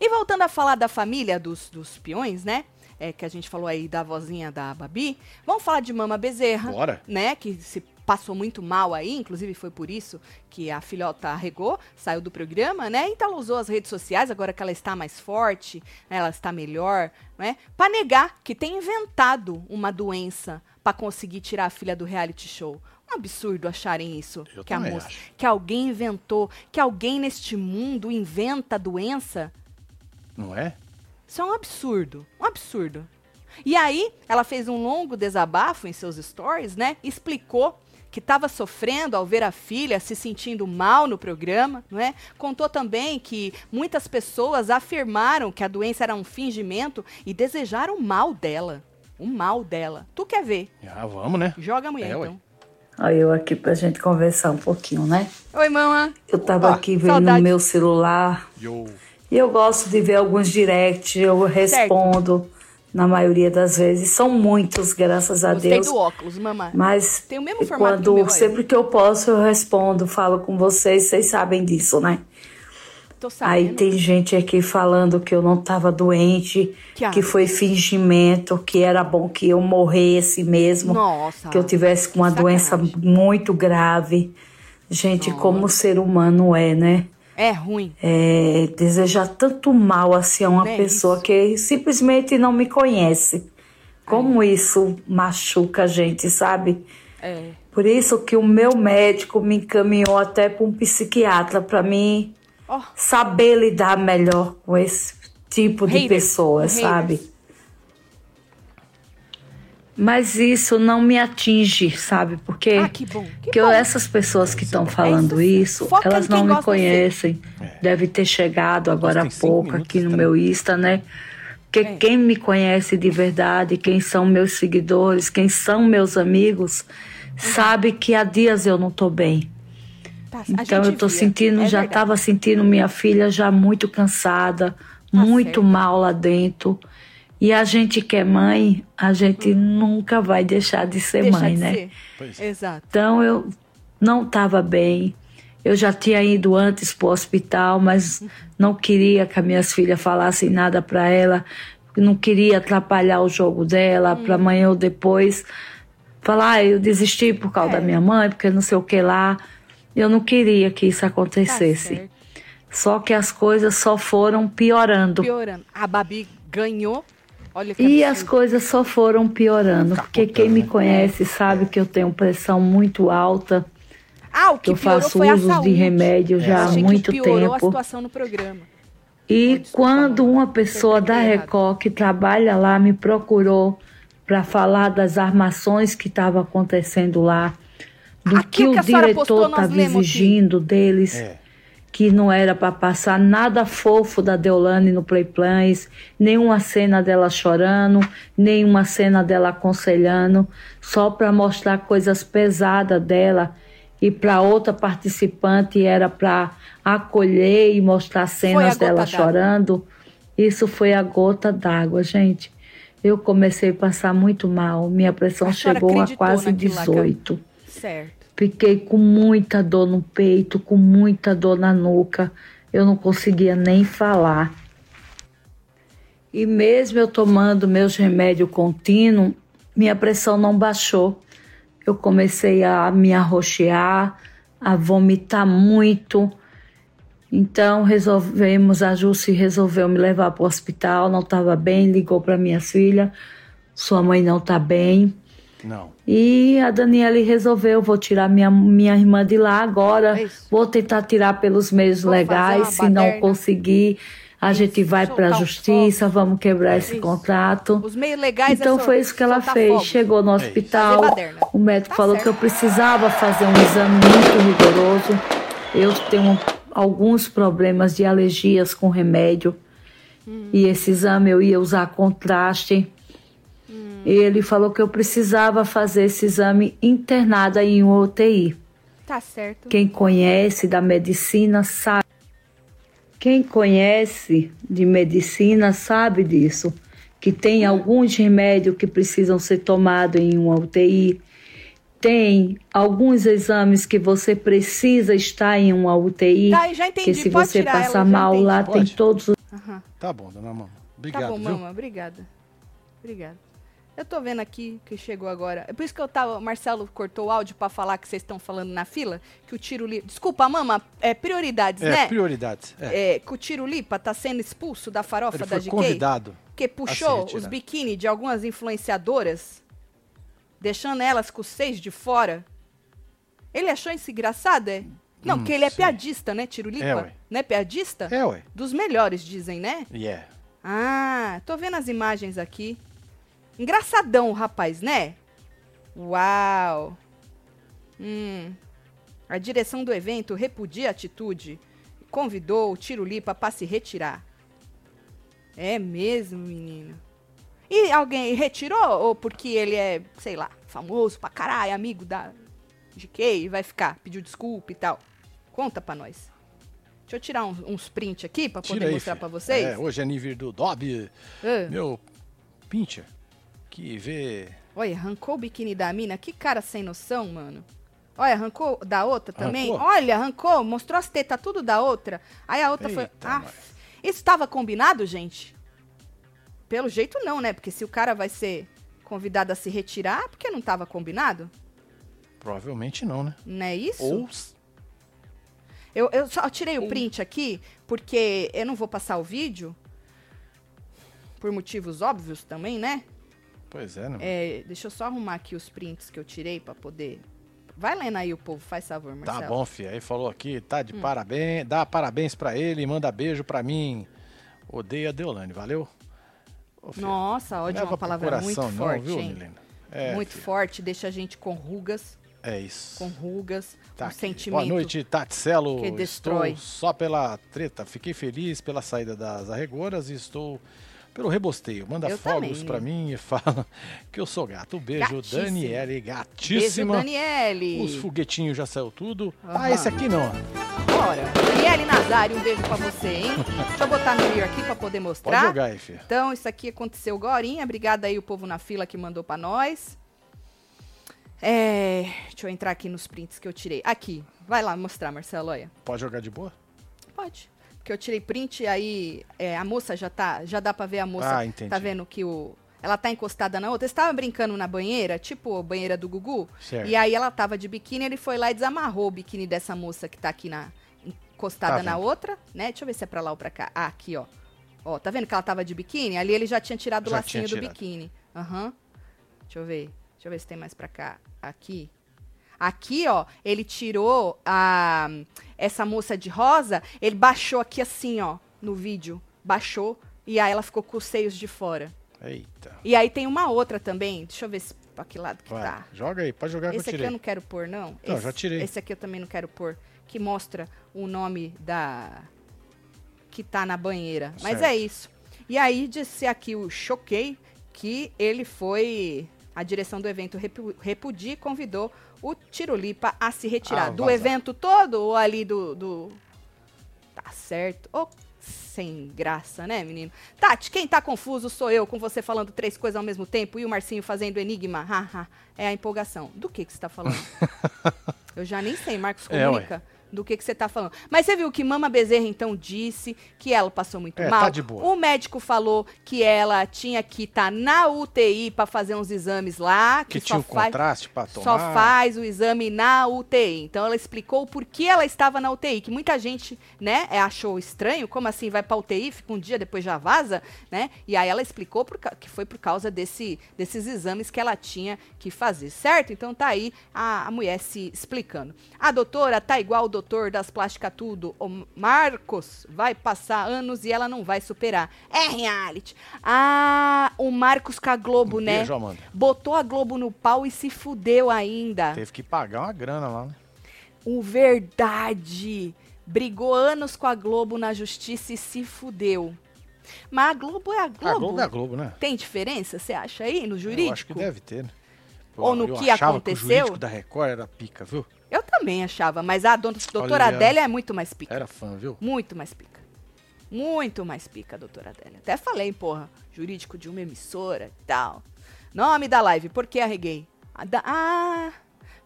E voltando a falar da família dos, dos peões, né? É, que a gente falou aí da vozinha da Babi. Vamos falar de Mama Bezerra. Bora. Né? Que se passou muito mal aí, inclusive foi por isso que a filhota arregou, saiu do programa, né? Então ela usou as redes sociais, agora que ela está mais forte, né, ela está melhor, né? Pra negar que tem inventado uma doença pra conseguir tirar a filha do reality show. Um absurdo acharem isso. Eu que a moça, acho. que alguém inventou, que alguém neste mundo inventa doença. Não é? Isso é um absurdo, um absurdo. E aí, ela fez um longo desabafo em seus stories, né? Explicou que estava sofrendo ao ver a filha se sentindo mal no programa, não é? Contou também que muitas pessoas afirmaram que a doença era um fingimento e desejaram o mal dela. O mal dela. Tu quer ver? Ah, vamos, né? Joga a mulher, É, então. Olha eu aqui pra gente conversar um pouquinho, né? Oi, mamãe. Eu tava Opa, aqui vendo no meu celular Yo. E eu gosto de ver alguns directs, eu respondo na maioria das vezes. São muitos, graças a Gostei Deus. do óculos, mamãe. Mas Tem o mesmo formato quando sempre que eu posso eu respondo, falo com vocês, vocês sabem disso, né? Aí tem gente aqui falando que eu não estava doente, Que que, foi fingimento, que era bom que eu morresse mesmo, Nossa. que eu tivesse com uma sacanagem. doença muito grave. Gente, como o ser humano é, né? É ruim. É, desejar tanto mal assim a uma Né, pessoa isso. que simplesmente não me conhece. Como isso machuca a gente, sabe? É. Por isso que o meu médico me encaminhou até para um psiquiatra para mim Ó. saber lidar melhor com esse tipo de haters. sabe? Mas isso não me atinge, sabe? Porque Ah, que bom. Que que eu- essas pessoas que estão falando isso, Foca em elas não me gosta de conhecem. É. Deve ter chegado agora há pouco aqui no também. meu Insta, né? Porque É. quem me conhece de verdade, quem são meus seguidores, quem são meus amigos, sabe que há dias eu não tô bem. Tá, Então eu via. sentindo, É já estava sentindo minha filha já muito cansada, muito certo. mal lá dentro. E a gente que é mãe, a gente nunca vai deixar de ser Deixa mãe, de né? ser. É. Exato. Então eu não estava bem. Eu já tinha ido antes para o hospital, mas não queria que as minhas filhas falassem nada para ela. Não queria atrapalhar o jogo dela, para amanhã ou depois falar, ah, eu desisti por causa É. da minha mãe, porque não sei o que lá. Eu não queria que isso Tá acontecesse. certo. Só que as coisas só foram piorando. Piorando. A Babi ganhou. E as coisas só foram piorando, porque quem me né? conhece sabe que eu tenho pressão muito alta. Ah, o que eu faço uso de remédio já há Achei muito tempo. situação no programa. E quando uma pessoa da. Record que trabalha lá me procurou para falar das armações que estavam acontecendo lá, do Aquilo que o diretor nós estava exigindo deles, É. que não era para passar nada fofo da Deolane no Play Plans, nenhuma cena dela chorando, nenhuma cena dela aconselhando, só para mostrar coisas pesadas dela. E para outra participante era para acolher e mostrar cenas dela chorando. Isso foi a gota d'água, gente. Eu comecei a passar muito mal. Minha pressão A chegou a quase naquilo lá que- 18. Certo. Fiquei com muita dor no peito, com muita dor na nuca. Eu não conseguia nem falar. E mesmo eu tomando meus remédios contínuos, minha pressão não baixou. Eu comecei a me arroxear, a vomitar muito. Então resolvemos, a Jussi resolveu me levar para o hospital, não estava bem, ligou para minha filha, sua mãe não está bem. Não. E a Daniele resolveu, vou tirar minha, minha irmã de lá agora, É vou tentar tirar pelos meios Vou legais, se uma não baderna. conseguir, a Isso, gente vai para a justiça, vamos quebrar esse Isso. contrato. Os meios legais Então é foi isso que ela fez. fogos. Chegou no isso. hospital, baderna. o médico Tá falou certo. que eu precisava fazer um exame muito rigoroso. Eu tenho alguns problemas de alergias com remédio. Hum. E esse exame eu ia usar contraste. Hum. Ele falou que eu precisava fazer esse exame internada em um UTI. Tá certo. Quem conhece da medicina sabe. Quem conhece de medicina sabe disso. Que tem alguns remédios que precisam ser tomados em uma UTI. Tem alguns exames que você precisa estar em uma UTI. Tá, já entendi. Que se Pode você tirar ela, passar já mal lá, Pode. tem todos os. Aham. Tá bom, dona Mama. Obrigado, Tá bom, viu? mama. Obrigada. Obrigada. Eu tô vendo aqui que chegou agora. É por isso que eu tava. O Marcelo cortou o áudio pra falar que vocês estão falando na fila. Que o tiro lipa. Desculpa, mama. É prioridades, É, né? prioridades. É. É, que o tiro lipa tá sendo expulso da farofa Ele da foi GK. convidado. Porque a puxou os biquíni de algumas influenciadoras, deixando elas com os seios de fora. Ele achou isso engraçado, é? Não, Hum, porque ele é sei. piadista, né, Tiro Lipa? É, ué. Não é piadista? É, ué. Dos melhores, dizem, né? E é. Ah, tô vendo as imagens aqui. Engraçadão o rapaz, né? Uau! Hum. A direção do evento repudia a atitude e convidou o Tiro Lipa para se retirar. É mesmo, menino. E alguém retirou? Ou porque ele é, sei lá, famoso pra caralho, amigo da GK e vai ficar, pediu desculpa e tal? Conta pra nós. Deixa eu tirar uns, uns print aqui pra poder Tira aí, mostrar filho. pra vocês. É, hoje é nível do Dob, Ah. meu pincher, que vê... Olha, arrancou o biquíni da mina. Que cara sem noção, mano. Olha, arrancou da outra também. Arrancou? Olha, arrancou, mostrou as tetas tudo da outra. Aí a outra foi. Eita, Ah, nós. isso estava combinado, gente? Pelo jeito não, né? Porque se o cara vai ser convidado a se retirar, porque não estava combinado? Provavelmente não, né? Não é isso? Ou... Eu, eu só tirei o print aqui, porque eu não vou passar o vídeo. Por motivos óbvios também, né? Pois é, né? É, deixa eu só arrumar aqui os prints que eu tirei pra poder. Vai lendo aí o povo, faz favor, Marcelo. Tá bom, filho. Aí falou aqui, tá Hum. de parabéns, dá parabéns pra ele, manda beijo pra mim. Odeio a Deolane, valeu? Ô, filho, Nossa, ódio é uma palavra coração muito não, forte, viu, hein? É, muito filho, forte, deixa a gente com rugas, É isso. com rugas, Tá um aqui. sentimento. Boa noite, Tatselo. que destrói. Estou só pela treta. Fiquei feliz pela saída das arregoras e estou pelo rebosteio. Manda Eu fogos pra mim e fala que eu sou gato. Um beijo, Gatíssima. Daniele, Beijo, gatíssima. Daniele. Os foguetinhos já saiu tudo. Aham. Ah, esse aqui não. Bora. Daniele Nazário, um beijo pra você, hein? Deixa eu botar no meio aqui pra poder Pode mostrar. jogar aí, filho. Então, isso aqui aconteceu agorinha. Obrigada aí o povo na fila que mandou pra nós. É, deixa eu entrar aqui nos prints que eu tirei. Aqui. Vai lá mostrar, Marcelo, olha. Pode jogar de boa? Pode. Porque eu tirei print, aí é, a moça já tá. Já dá pra ver a moça. Ah, entendi. Tá vendo que o. Ela tá encostada na outra. Você tava brincando na banheira, tipo a banheira do Gugu. Certo. E aí ela tava de biquíni, ele foi lá e desamarrou o biquíni dessa moça que tá aqui na. encostada Tá na outra, né? Deixa eu ver se é pra lá ou pra cá. Ah, aqui, ó. Ó, tá vendo que ela tava de biquíni? Ali ele já tinha tirado o Já lacinho tinha do biquíni. Aham. Deixa eu ver. Deixa eu ver se tem mais pra cá. Aqui. Aqui, ó, ele tirou a essa moça de rosa, ele baixou aqui assim, ó, no vídeo. Baixou e aí ela ficou com os seios de fora. Eita. E aí tem uma outra também. Deixa eu ver se pra que lado que Vai. tá. Joga aí, pode jogar que Esse eu aqui tirei. eu não quero pôr, não. Não, esse, já tirei. Esse aqui eu também não quero pôr. Que mostra o nome da. que tá na banheira. Mas Certo. é isso. E aí disse aqui o Choquei que ele foi. A direção do evento repu- Repudi convidou o Tirolipa a se retirar. Ah, do vazar. evento todo ou ali do. do... Tá certo. Ô, sem graça, né, menino? Tati, quem tá confuso sou eu, com você falando três coisas ao mesmo tempo e o Marcinho fazendo enigma. Haha, é a empolgação. Do que que você tá falando? eu já nem sei, Marcos É, comunica. Do que, que você tá falando. Mas você viu que Mama Bezerra, então, disse que ela passou muito É, mal. tá de boa. O médico falou que ela tinha que estar na UTI pra fazer uns exames lá. Que só tinha um faz- contraste pra tomar. só faz o exame na UTI. Então ela explicou por que ela estava na UTI, que muita gente, né, é, achou estranho, como assim vai pra UTI, fica um dia depois já vaza, né? E aí ela explicou por que foi por causa desse, desses exames que ela tinha que fazer, certo? Então tá aí a, a mulher se explicando. A doutora tá igual o doutor das plásticas tudo. O Marcos vai passar anos e ela não vai superar. É reality. Ah, o Marcos com a Globo, Um né? beijo, Amanda. Botou a Globo no pau e se fudeu ainda. Teve que pagar uma grana lá, né? O verdade. Brigou anos com a Globo na justiça e se fudeu. Mas a Globo é a Globo. A Globo é a Globo, né? Tem diferença, você acha aí, no jurídico? Eu acho que deve ter, né? Ou no que aconteceu? Que o jurídico da Record era pica, viu? Eu também achava, mas a doutora Olha. Adélia é muito mais pica. Era fã, viu? Muito mais pica. Muito mais pica, doutora Adélia. Até falei, porra, jurídico de uma emissora e tal. Nome da live, por que arreguei? Ah,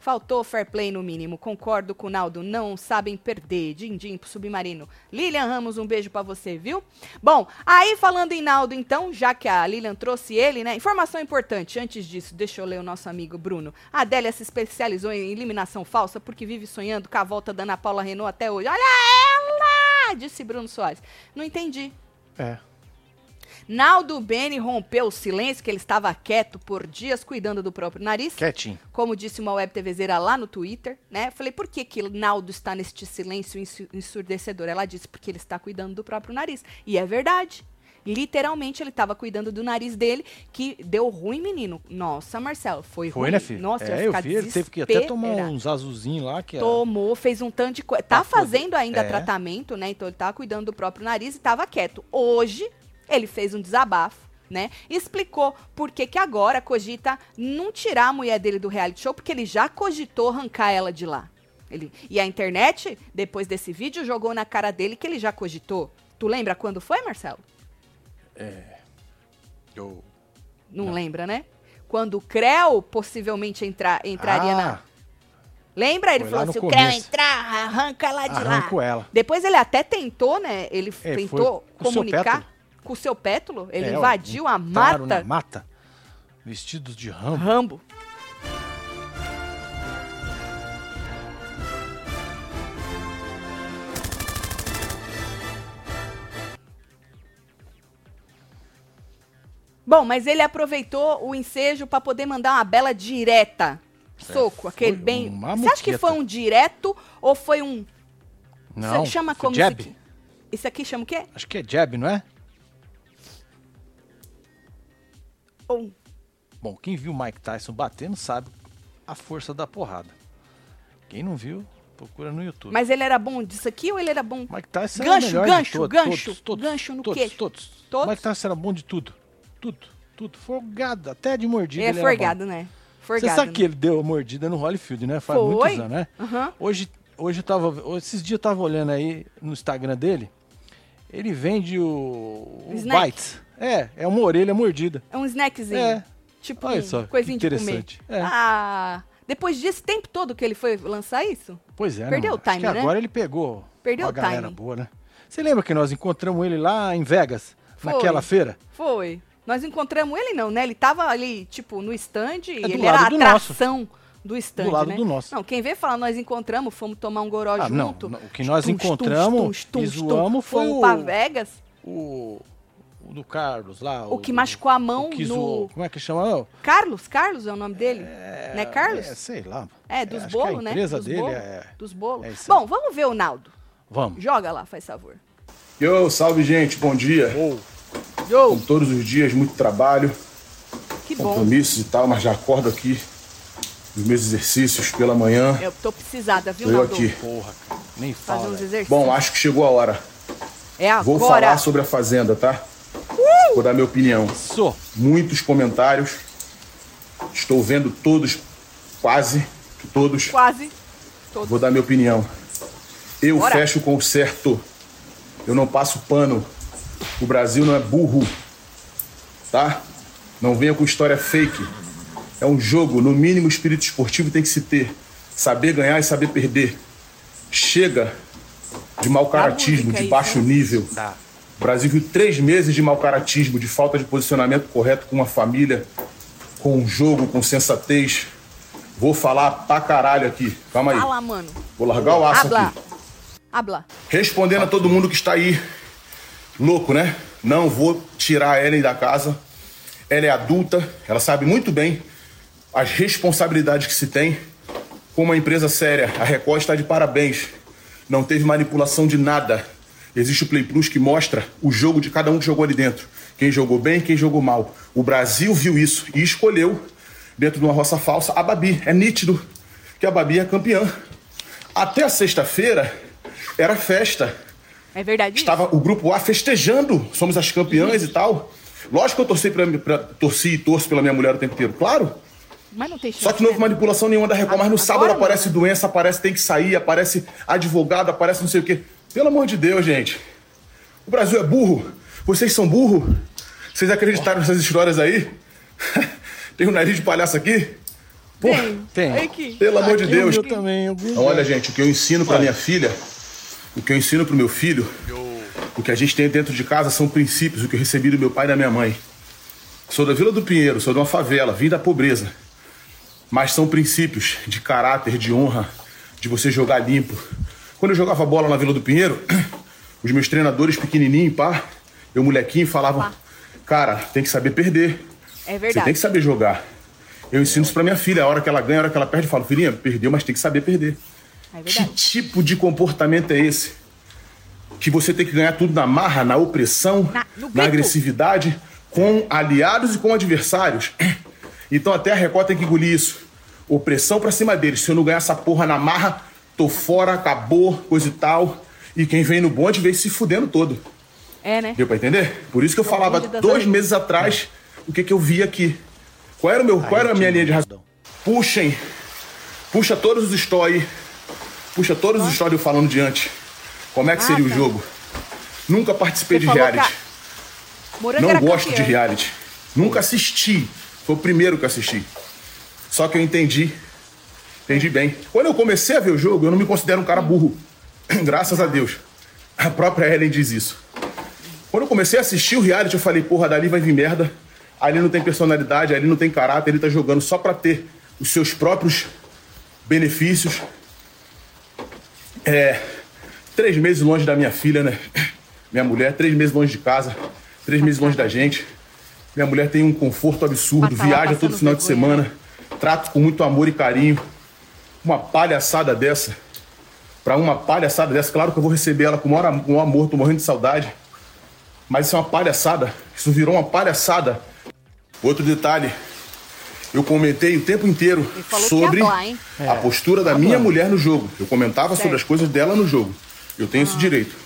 faltou fair play no mínimo. Concordo com o Naldo, não sabem perder. Din-din pro submarino. Lilian Ramos, um beijo pra você, viu? Bom, aí falando em Naldo, então, já que a Lilian trouxe ele, né? Informação importante, antes disso, deixa eu ler o nosso amigo Bruno. A Adélia se especializou em eliminação falsa porque vive sonhando com a volta da Ana Paula Renault até hoje. Olha ela! Disse Bruno Soares. Não entendi. É. Naldo Beni rompeu o silêncio, que ele estava quieto por dias cuidando do próprio nariz. Quietinho. Como disse uma web TVzeira lá no Twitter, né? Falei, por que que Naldo está neste silêncio ensu- ensurdecedor? Ela disse, porque ele está cuidando do próprio nariz. E é verdade. Literalmente, ele estava cuidando do nariz dele, que deu ruim, menino. Nossa, Marcelo, foi, Foi, ruim. né, filho? Nossa, é, eu vi, ele teve que até tomar uns azulzinhos lá, que. Tomou, fez um tanto de coisa. Tá poder- fazendo ainda É. tratamento, né? Então ele tava cuidando do próprio nariz e tava quieto. Hoje, ele fez um desabafo, né? Explicou por que que agora cogita não tirar a mulher dele do reality show, porque ele já cogitou arrancar ela de lá. Ele, e a internet, depois desse vídeo, jogou na cara dele que ele já cogitou. Tu lembra quando foi, Marcelo? Eu... Não, lembra, né? Quando o Creu possivelmente entrar, entraria ah, na, Lembra? Ele Foi falou: lá se o Creu entrar, arranca ela de lá. Arranco ela. Depois ele até tentou, né? Ele É, tentou comunicar. Com o seu pétalo. Ele é, invadiu a mata. mata, vestidos de ramo. Rambo. Bom, mas ele aproveitou o ensejo para poder mandar uma bela direta. Soco, É, aquele bem. Você acha que foi um direto ou foi um. Não, Cê chama como jab. isso aqui? Isso aqui chama o quê? Acho que é jab, não é? Um. Bom, quem viu o Mike Tyson batendo sabe a força da porrada. Quem não viu, procura no YouTube. Mas ele era bom disso aqui ou ele era bom? Mike Tyson Gancho, era o melhor gancho, de todos, gancho, todos, todos, gancho no todos, quê? Todos, Todos? Mike Tyson era bom de tudo. Tudo, tudo. Folgado, até de mordida é ele era bom. forgado, né? Você Forgado. sabe né? que ele deu a mordida no Holyfield, né? Faz Foi? muitos anos, né? Aham. Hoje, hoje eu tava. Esses dias eu tava olhando aí no Instagram dele. Ele vende o. o. Bites. É, é uma orelha mordida. É um snackzinho. É. Tipo, Olha só, coisinha de comer. É. Ah, depois desse tempo todo que ele foi lançar isso? Pois é, Perdeu não, o time, acho que né? agora ele pegou Perdeu uma o galera timing. boa, né? Você lembra que nós encontramos ele lá em Vegas, Foi. naquela feira? Foi. Nós encontramos ele não, né? Ele tava ali, tipo, no stand e É do ele era a do nosso. atração do stand, Do lado né? do nosso. Não, quem vê falar nós encontramos, fomos tomar um goró Ah, junto. não, o que nós Tum, encontramos tum, tum, e zoamos foi fomos o- pra Vegas. O do Carlos lá. O que machucou a mão o no- Como é que chama? Não, Carlos, Carlos é o nome dele? não é Carlos? É, sei lá. É, dos a bolos, né? empresa dos dele bolos. é... Dos bolos. é. Bom, vamos ver o Naldo. Vamos. Joga lá, faz favor. Yo, salve gente, bom dia. Como todos os dias, muito trabalho, Que bom. compromissos e tal, mas já acordo aqui nos meus exercícios pela manhã. Eu tô precisada, viu, Tô eu Naldo? aqui. Porra, cara, nem Fazer fala. uns velho. exercícios. Bom, acho que chegou a hora. é agora. Vou falar sobre a Fazenda, tá? Vou dar minha opinião. Sou. Muitos comentários. Estou vendo todos, quase todos. Quase. Todos. Vou dar minha opinião. Eu Bora. fecho com o certo. Eu não passo pano. O Brasil não é burro. Tá? Não venha com história fake. É um jogo, no mínimo, o espírito esportivo tem que se ter. Saber ganhar e saber perder. Chega de mau caratismo, de baixo nível. Tá. O Brasil viu três meses de mau caratismo, de falta de posicionamento correto com a família, com o jogo, com sensatez. Vou falar pra caralho aqui. Calma aí. Fala, mano. Vou largar o aço Habla. aqui. Habla. Respondendo a todo mundo que está aí, louco, né? Não vou tirar a Ellen da casa. Ela é adulta, ela sabe muito bem as responsabilidades que se tem. Como uma empresa séria, a Record está de parabéns. Não teve manipulação de nada. Existe o Play Plus que mostra o jogo de cada um que jogou ali dentro. Quem jogou bem, quem jogou mal. O Brasil viu isso e escolheu, dentro de uma roça falsa, a Babi. É nítido que a Babi é campeã. Até a sexta-feira era festa. É verdade Estava o grupo A festejando, somos as campeãs e tal. Lógico que eu torci, pra, pra, torci e torço pela minha mulher o tempo inteiro, claro. isso? Mas não tem chance. Só que não houve né? manipulação nenhuma da Record. Mas no sábado aparece doença, aparece tem que sair, aparece advogado, aparece não sei o quê. Pelo amor de Deus, gente. O Brasil é burro. Vocês são burro. Vocês acreditaram nessas histórias aí? tem um nariz de palhaço aqui? Pô, Tem. Tem. Pelo amor de Eu, Deus. eu também. Eu. Então, olha, gente, o que eu ensino pra minha filha, o que eu ensino pro meu filho, o que a gente tem dentro de casa são princípios, o que eu recebi do meu pai e da minha mãe. Sou da Vila do Pinheiro, sou de uma favela, vim da pobreza. Mas são princípios de caráter, de honra, de você jogar limpo. Quando eu jogava bola na Vila do Pinheiro, os meus treinadores pequenininho, pá, eu molequinho, falavam: Cara, tem que saber perder. É Você verdade. tem que saber jogar. Eu ensino isso pra minha filha. A hora que ela ganha, a hora que ela perde, eu falo: Filhinha, perdeu, mas tem que saber perder. É Que tipo de comportamento é esse? Que você tem que ganhar tudo na marra, na opressão, Na- na, agressividade, com aliados e com adversários. Então até a Record tem que engolir isso. Opressão pra cima deles. Se eu não ganhar essa porra na marra, tô fora, acabou, coisa e tal. E quem vem no bonde vem se fudendo todo. É, né? Deu pra entender? Por isso que eu falava dois orelhas. meses atrás o que, que eu vi aqui. Qual era, o meu, qual era a minha linha de raciocínio? Puxem. Puxa todos os stories. Puxa todos os stories eu falando diante. Como é que Ah, seria o tá. jogo? Nunca participei Você de reality. que Não gosto campeã. de reality. Nunca assisti. Foi o primeiro que assisti. Só que eu entendi. Entendi bem. Quando eu comecei a ver o jogo, eu não me considero um cara burro. Graças a Deus. A própria Ellen diz isso. Quando eu comecei a assistir o reality, eu falei, porra, dali vai vir merda. Ali não tem personalidade, ali não tem caráter, ele tá jogando só pra ter os seus próprios benefícios. É. Três meses longe da minha filha, né? Minha mulher, três meses longe de casa, três meses longe da gente. Minha mulher tem um conforto absurdo, lá viaja todo final de vergonha. semana, trato com muito amor e carinho. Uma palhaçada dessa, pra uma palhaçada dessa, claro que eu vou receber ela com maior amor, tô morrendo de saudade. Mas isso é uma palhaçada, isso virou uma palhaçada Outro detalhe, eu comentei o tempo inteiro sobre hein? a postura da minha mulher no jogo. Eu comentava sobre Certo. as coisas dela no jogo. Eu tenho esse direito.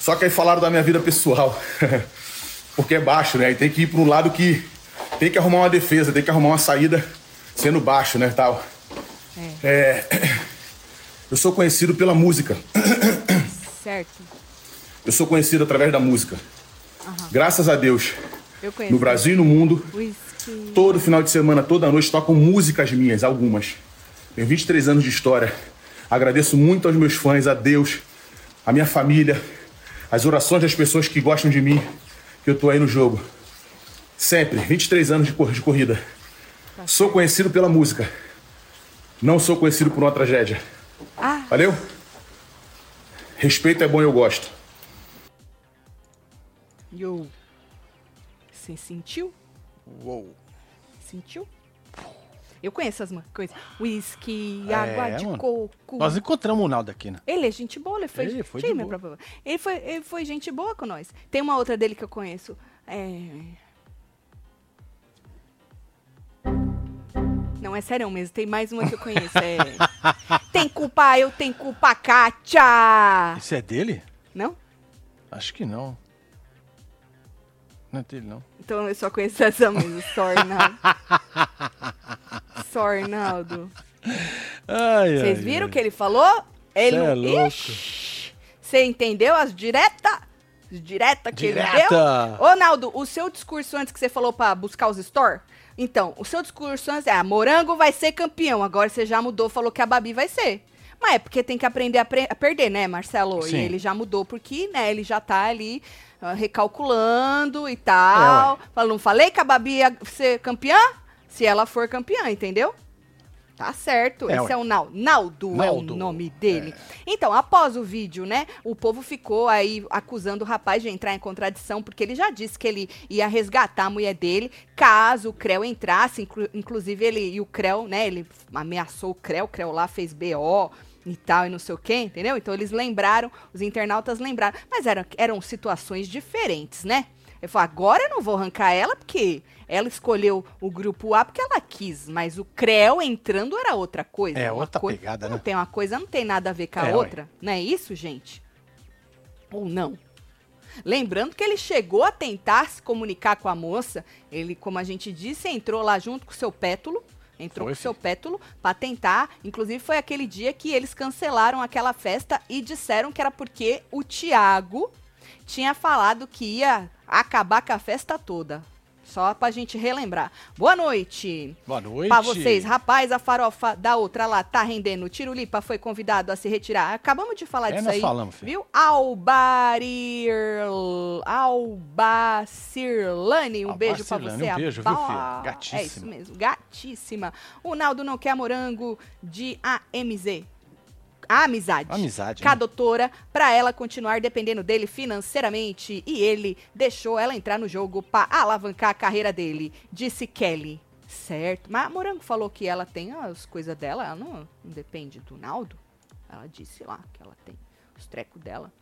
Só que aí falaram da minha vida pessoal. Porque é baixo, né? E tem que ir para um lado que tem que arrumar uma defesa, tem que arrumar uma saída sendo baixo, né, tal. É, eu sou conhecido pela música. Certo. Eu sou conhecido através da música. Graças a Deus, Eu conheço. no Brasil e no mundo, Whisky. todo final de semana, toda noite tocam músicas minhas, algumas. Tenho 23 anos de história. Agradeço muito aos meus fãs, a Deus, a minha família, as orações das pessoas que gostam de mim, que eu tô aí no jogo. Sempre, 23 anos de cor- de corrida. Sou conhecido pela música. Não sou conhecido por uma tragédia. Ah, Valeu? Respeito é bom e eu gosto. yo. Você sentiu? Uou. Sentiu? Eu conheço as coisas. Whisky, É, água de mano. coco. Nós encontramos o Naldo aqui, né? Ele é gente boa, ele foi. Ele foi meu boa. próprio- Ele foi, ele foi gente boa com nós. Tem uma outra dele que eu conheço. É. Não, é sério mesmo. Tem mais uma que eu conheço. É... tem culpa eu, tem culpa Kátia. Esse é dele? Não? Acho que não. Não é dele, não. Então eu só conheço essa mesmo. Sorry, Naldo. Sorry, Naldo. Ai, Vocês ai, viram o que ele falou? Ele é louco. Ixi! Você entendeu as direta? Direta que ele Direta! deu? Ô, Naldo, o seu discurso antes que você falou pra buscar os store? Então, o seu discurso antes é, ah, Morango vai ser campeão. Agora você já mudou, falou que a Babi vai ser. Mas é porque tem que aprender a, pre- a perder, né, Marcelo? Sim. E ele já mudou porque, né, ele já tá ali ah, recalculando e tal. Falou, não falei que a Babi ia ser campeã? Se ela for campeã, entendeu? Tá certo. É, Esse é o Naldo. Naldo, é o nome dele. Então, após o vídeo, né, o povo ficou aí acusando o rapaz de entrar em contradição, porque ele já disse que ele ia resgatar a mulher dele caso o Creu entrasse. inclu- inclusive, ele e o Creu, né, ele ameaçou o Creu, o Creu lá fez BO e tal, e não sei o quê, entendeu? Então, eles lembraram, os internautas lembraram. Mas eram, eram situações diferentes, né? Eu falei, agora eu não vou arrancar ela, porque ela escolheu o grupo A porque ela quis, mas o Creu entrando era outra coisa. É, outra coi- pegada, Não né? tem uma coisa, não tem nada a ver com a É, ué. outra. Não é isso, gente? Ou não? Lembrando que ele chegou a tentar se comunicar com a moça. Ele, como a gente disse, entrou lá junto com o seu pétulo. Entrou Foi, com o seu pétulo pra tentar. Inclusive, foi aquele dia que eles cancelaram aquela festa e disseram que era porque o Tiago tinha falado que ia acabar com a festa toda. Só pra gente relembrar. Boa noite. Boa noite. Pra vocês, rapaz, a farofa da outra lá tá rendendo. Tirulipa foi convidado a se retirar. Acabamos de falar É, disso nós aí. falamos, filho. Viu? Albarir... Albacirlane, um beijo pra você. um beijo, viu, filho? Gatíssima. É isso mesmo, gatíssima. O Naldo não quer morango de AMZ. A amizade. Amizade, Com a né? doutora, pra ela continuar dependendo dele financeiramente. E ele deixou ela entrar no jogo pra alavancar a carreira dele, disse Kelly. Certo. Mas a Morango falou que ela tem as coisas dela, ela não, não depende do Naldo. Ela disse lá que ela tem os trecos dela.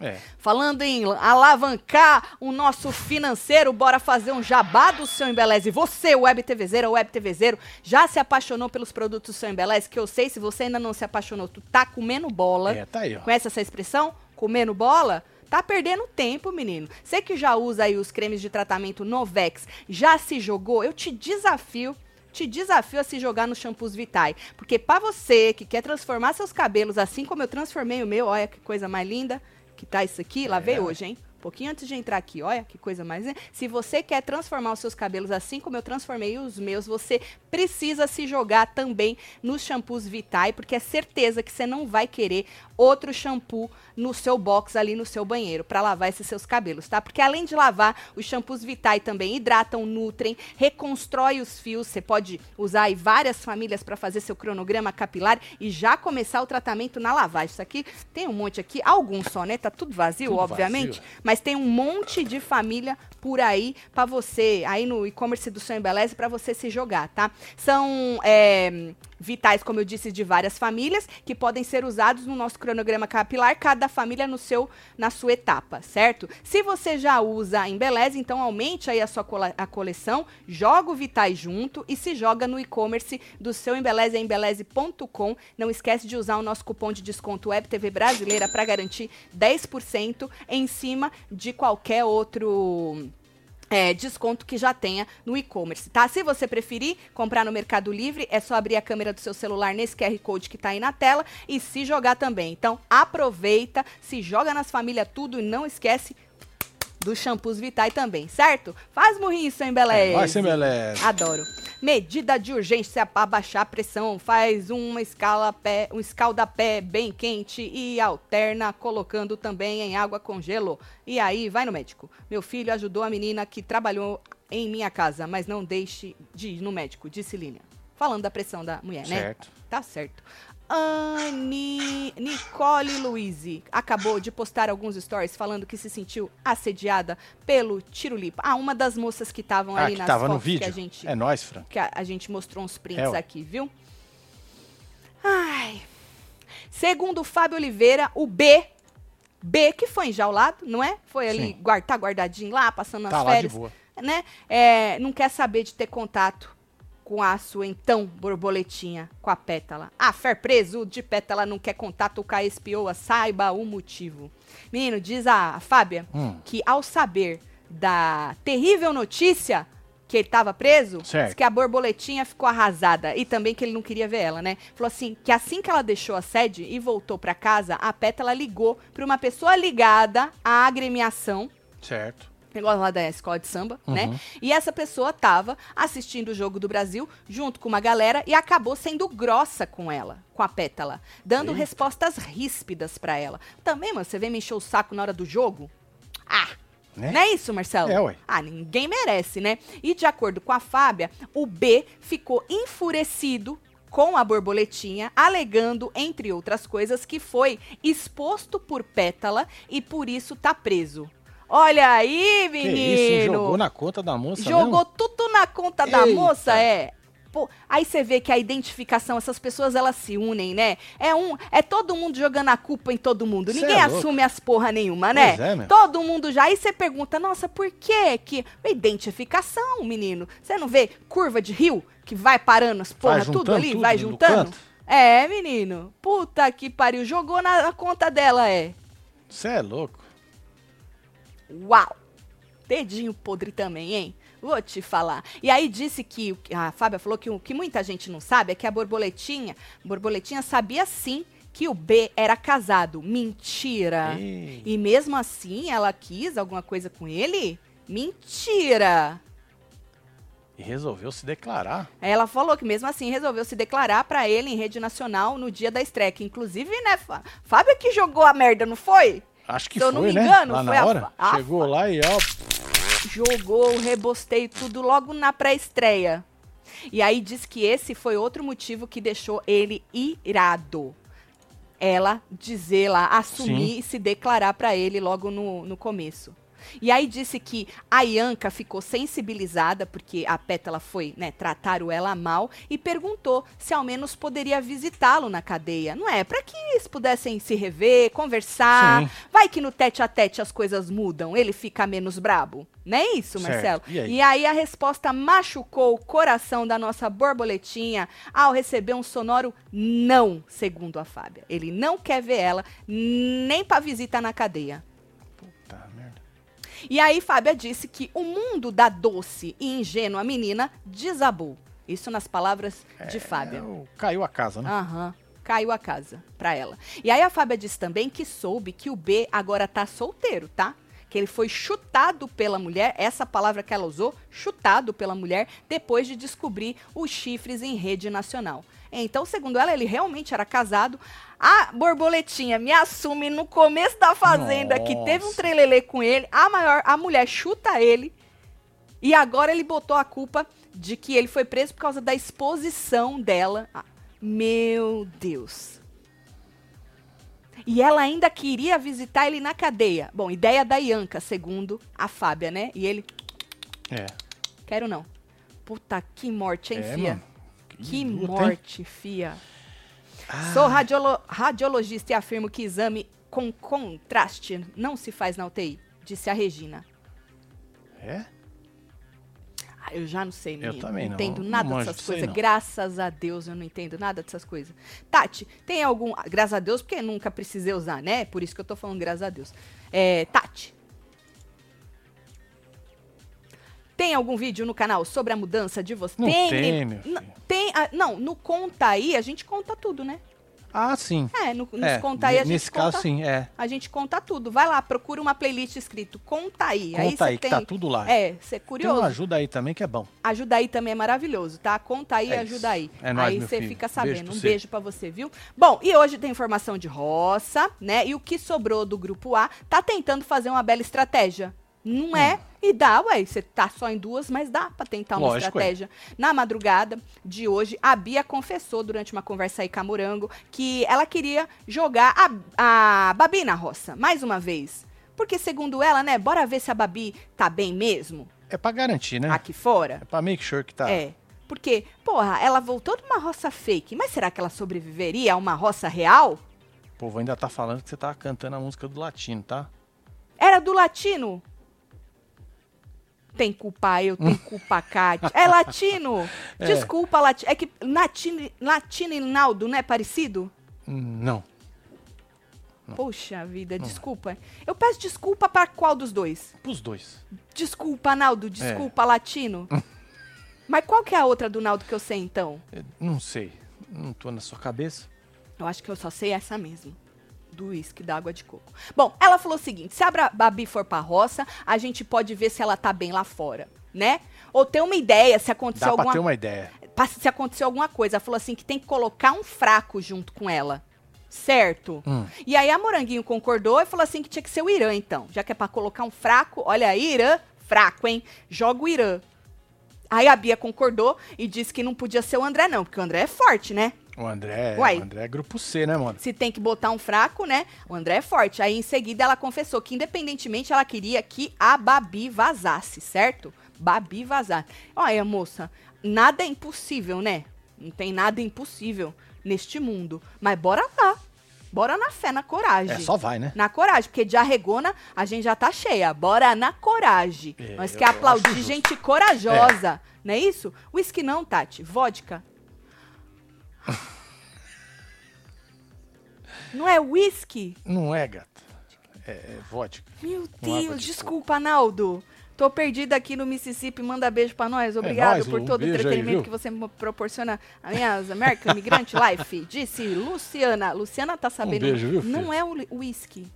É. Falando em alavancar o nosso financeiro, bora fazer um jabá do seu Embeleze. Você, Web TVzeiro ou Web TVzeiro, já se apaixonou pelos produtos do seu Embeleze? Que eu sei, se você ainda não se apaixonou, tu tá comendo bola. É, tá aí, ó. Conhece essa expressão? Comendo bola? Tá perdendo tempo, menino. Você que já usa aí os cremes de tratamento Novex, já se jogou? Eu te desafio te desafio a se jogar nos shampoos Vitae. Porque pra você que quer transformar seus cabelos assim como eu transformei o meu, olha que coisa mais linda que tá isso aqui, lavei hoje, hein? Um pouquinho antes de entrar aqui, olha que coisa mais. linda. Se você quer transformar os seus cabelos assim como eu transformei os meus, você precisa se jogar também nos shampoos Vitae, porque é certeza que você não vai querer outro shampoo no seu box ali no seu banheiro para lavar esses seus cabelos, tá? Porque além de lavar, os shampoos Vitae também hidratam, nutrem, reconstrói os fios. Você pode usar aí várias famílias para fazer seu cronograma capilar e já começar o tratamento na lavagem. Isso aqui tem um monte aqui, alguns só, né? Tá tudo vazio, Tudo obviamente, vazio. Mas tem um monte de família por aí para você, aí no e-commerce do seu Embeleze para você se jogar, tá? São é, vitais, como eu disse, de várias famílias, que podem ser usados no nosso cronograma capilar, cada família no seu, na sua etapa, certo? Se você já usa a Embeleze, então aumente aí a sua cola- a coleção, joga o Vitais junto e se joga no e-commerce do seu Embeleze, é embeleze.com. Não esquece de usar o nosso cupom de desconto WebTV Brasileira para garantir 10% em cima de qualquer outro é, desconto que já tenha no e-commerce, tá? Se você preferir comprar no Mercado Livre, é só abrir a câmera do seu celular nesse QR Code que tá aí na tela e se jogar também. Então, aproveita, se joga nas famílias tudo e não esquece dos shampoos Vitae também, certo? Faz morrinho sem beleza. Vai ser beleza. Adoro. Medida de urgência para baixar a pressão. Faz uma escala pé, um escalda-pé bem quente e alterna colocando também em água com gelo. E aí, vai no médico. Meu filho ajudou a menina que trabalhou em minha casa, mas não deixe de ir no médico, disse Lilian. Falando da pressão da mulher, né? Certo. Tá certo. Anne Nicole Luiz acabou de postar alguns stories falando que se sentiu assediada pelo Tirulipa. Ah, uma das moças que estavam Ah, ali que nas tava fotos no vídeo. que a gente É nóis, Fran. que a, a gente mostrou uns prints É, aqui, viu? Ai. Segundo o Fábio Oliveira, o B, B que foi enjaulado, não é? Foi ali, Sim. guard, tá guardadinho lá, passando as Tá lá de férias, boa. né? É, não quer saber de ter contato com a sua então borboletinha, com a pétala. Ah, fer preso de pétala não quer contato com a espioa, saiba o motivo. Menino, diz a, Fábia Hum. que ao saber da terrível notícia que ele estava preso, que a borboletinha ficou arrasada e também que ele não queria ver ela, né? Falou assim, que assim que ela deixou a sede e voltou pra casa, a pétala ligou pra uma pessoa ligada à agremiação Certo. Negócio lá da escola de samba, Uhum. né? E essa pessoa tava assistindo o jogo do Brasil junto com uma galera e acabou sendo grossa com ela, com a pétala, dando Eita. respostas ríspidas pra ela. Também, mano, você vem me encher o saco na hora do jogo? Ah! Né? Não é isso, Marcelo? É, ué. Ah, ninguém merece, né? E de acordo com a Fábia, o B ficou enfurecido com a borboletinha, alegando, entre outras coisas, que foi exposto por pétala e por isso tá preso. Olha aí, Que menino! isso, hein? jogou na conta da moça Jogou mesmo? tudo na conta da Eita. moça, é. Pô, aí você vê que a identificação, essas pessoas elas se unem, né? É um, é todo mundo jogando a culpa em todo mundo. Cê Ninguém é assume as porra nenhuma, né? Pois é, meu. todo mundo já. Aí você pergunta, nossa, por que que identificação, menino? Você não vê curva de rio que vai parando as porra tudo ali, tudo vai juntando? É, menino. Puta que pariu, jogou na, na conta dela, é. Você é louco. Uau! Dedinho podre também, hein? Vou te falar. E aí disse que, a Fábia falou que o que muita gente não sabe é que a borboletinha, borboletinha sabia sim que o B era casado. Mentira! Ei. E mesmo assim ela quis alguma coisa com ele? Mentira! E resolveu se declarar. Ela falou que mesmo assim resolveu se declarar pra ele em rede nacional no dia da estreia. Inclusive, né, Fá- Fábia que jogou a merda, não foi? Acho que Se eu foi, não me né? engano, Lá foi na hora. a Chegou lá e ó. jogou o rebosteio tudo logo na pré-estreia. E aí diz que esse foi outro motivo que deixou ele irado. Ela dizer lá, assumir Sim. e se declarar pra ele logo no, no começo. E aí disse que a Ianca ficou sensibilizada, porque a Pétala foi, né, trataram ela mal, e perguntou se ao menos poderia visitá-lo na cadeia. Não é? Pra que eles pudessem se rever, conversar. Sim. Vai que no tete a tete as coisas mudam, ele fica menos brabo. Não é isso. Marcelo? E aí? a resposta machucou o coração da nossa borboletinha ao receber um sonoro não, segundo a Fábia. Ele não quer ver ela nem pra visita na cadeia. E aí Fábia disse que o mundo da doce e ingênua menina desabou. Isso nas palavras de Fábia. É, caiu a casa, né? Aham. Caiu a casa pra ela. E aí a Fábia disse também que soube que o B agora tá solteiro, tá? Que ele foi chutado pela mulher, essa palavra que ela usou, chutado pela mulher, depois de descobrir os chifres em rede nacional. Então, segundo ela, ele realmente era casado. A borboletinha me assume no começo da fazenda que teve um Nossa. trelelê com ele. A maior, a mulher chuta ele. E agora ele botou a culpa de que ele foi preso por causa da exposição dela. Ah, meu Deus. E ela ainda queria visitar ele na cadeia. Bom, ideia da Ianca, segundo a Fábia, né? E ele, É. quero não. Puta, que morte, hein, É, fia? Que hein? morte, Sou radiolo- radiologista e afirmo que exame com contraste não se faz na UTI, disse a Regina. É? Ah, eu já não sei, menino. também não. entendo Não nada manjo dessas coisas. não. Graças a Deus eu não entendo nada dessas coisas. Tati, tem algum. ah, Graças a Deus, porque nunca precisei usar, né? Por isso que eu tô falando graças a Deus. É, Tati. Tem algum vídeo no canal sobre a mudança de você? Não tem, meu N- filho. Tem, ah, não, no Conta aí a gente conta tudo, né? Ah, sim. É, no, nos É, Conta aí a gente nesse conta, caso, sim, é. a gente conta tudo. Vai lá, procura uma playlist escrito Conta aí. aí Conta você aí, que tem, tá tudo lá. É, você é Tem curioso. uma ajuda aí também que é bom. Ajuda aí também é maravilhoso, tá? Conta aí, É ajuda isso. aí. É nóis, aí meu você fica Beijo sabendo. pra um beijo pra você, viu? Bom, e hoje tem informação de roça, né? E o que sobrou do grupo A tá tentando fazer uma bela estratégia. Não é? E dá, ué. Você tá só em duas, mas dá pra tentar uma. Lógico, é. estratégia. Na madrugada de hoje, a Bia confessou durante uma conversa aí com a Morango que ela queria jogar a, a Babi na roça, mais uma vez. Porque, segundo ela, né, bora ver se a Babi tá bem mesmo É pra garantir, né? aqui fora. É pra make sure que tá. É. Porque, porra, ela voltou de uma roça fake, mas será que ela sobreviveria a uma roça real? O povo ainda tá falando que você tá cantando a música do latino, tá? Era do latino? Tem culpa eu, tem culpa a Kátia. É latino! É. Desculpa, latino. É que latino, latino e Naldo, não é parecido? Hum, Não. Poxa vida, desculpa. Eu peço desculpa pra qual dos dois? Pros dois. Desculpa, Naldo, desculpa, latino. Mas qual que é a outra do Naldo que eu sei, então? É, Não sei. Não tô na sua cabeça. Eu acho que eu só sei essa mesmo. Do uísque da água de coco. Bom, ela falou o seguinte: se a Babi for pra roça, a gente pode ver se ela tá bem lá fora, né? Ou ter uma ideia se aconteceu Dá pra alguma ter uma ideia. se aconteceu alguma coisa. Ela falou assim que tem que colocar um fraco junto com ela. Certo? Hum. E aí a Moranguinho concordou e falou assim que tinha que ser o Irã, então. Já que é pra colocar um fraco, olha aí, Irã, fraco, hein? Joga o Irã. Aí a Bia concordou e disse que não podia ser o André, não, porque o André é forte, né? O André, Uai. o André é grupo C, né, mano? Se tem que botar um fraco, né? O André é forte. Aí em seguida ela confessou que, independentemente, ela queria que a Babi vazasse, certo? Babi vazar. Olha, moça, nada é impossível, né? Não tem nada impossível neste mundo. Mas bora lá. Bora na fé, na coragem. É, só vai, né? Na coragem, porque de arregona a gente já tá cheia. Bora na coragem. É, Nós quer aplaudir gente corajosa. Não é isso? Whisky não, Tati. Vodka. Não é whisky? Não é, gata. É, é vodka. Meu água Deus, de desculpa, Naldo. Tô perdida aqui no Mississippi. Manda beijo pra nós. Obrigado nóis, por um todo o aí, entretenimento viu? que você me proporciona a minhas American Migrant Life. Disse Luciana. Luciana tá sabendo. beijo, viu, Não é o whisky.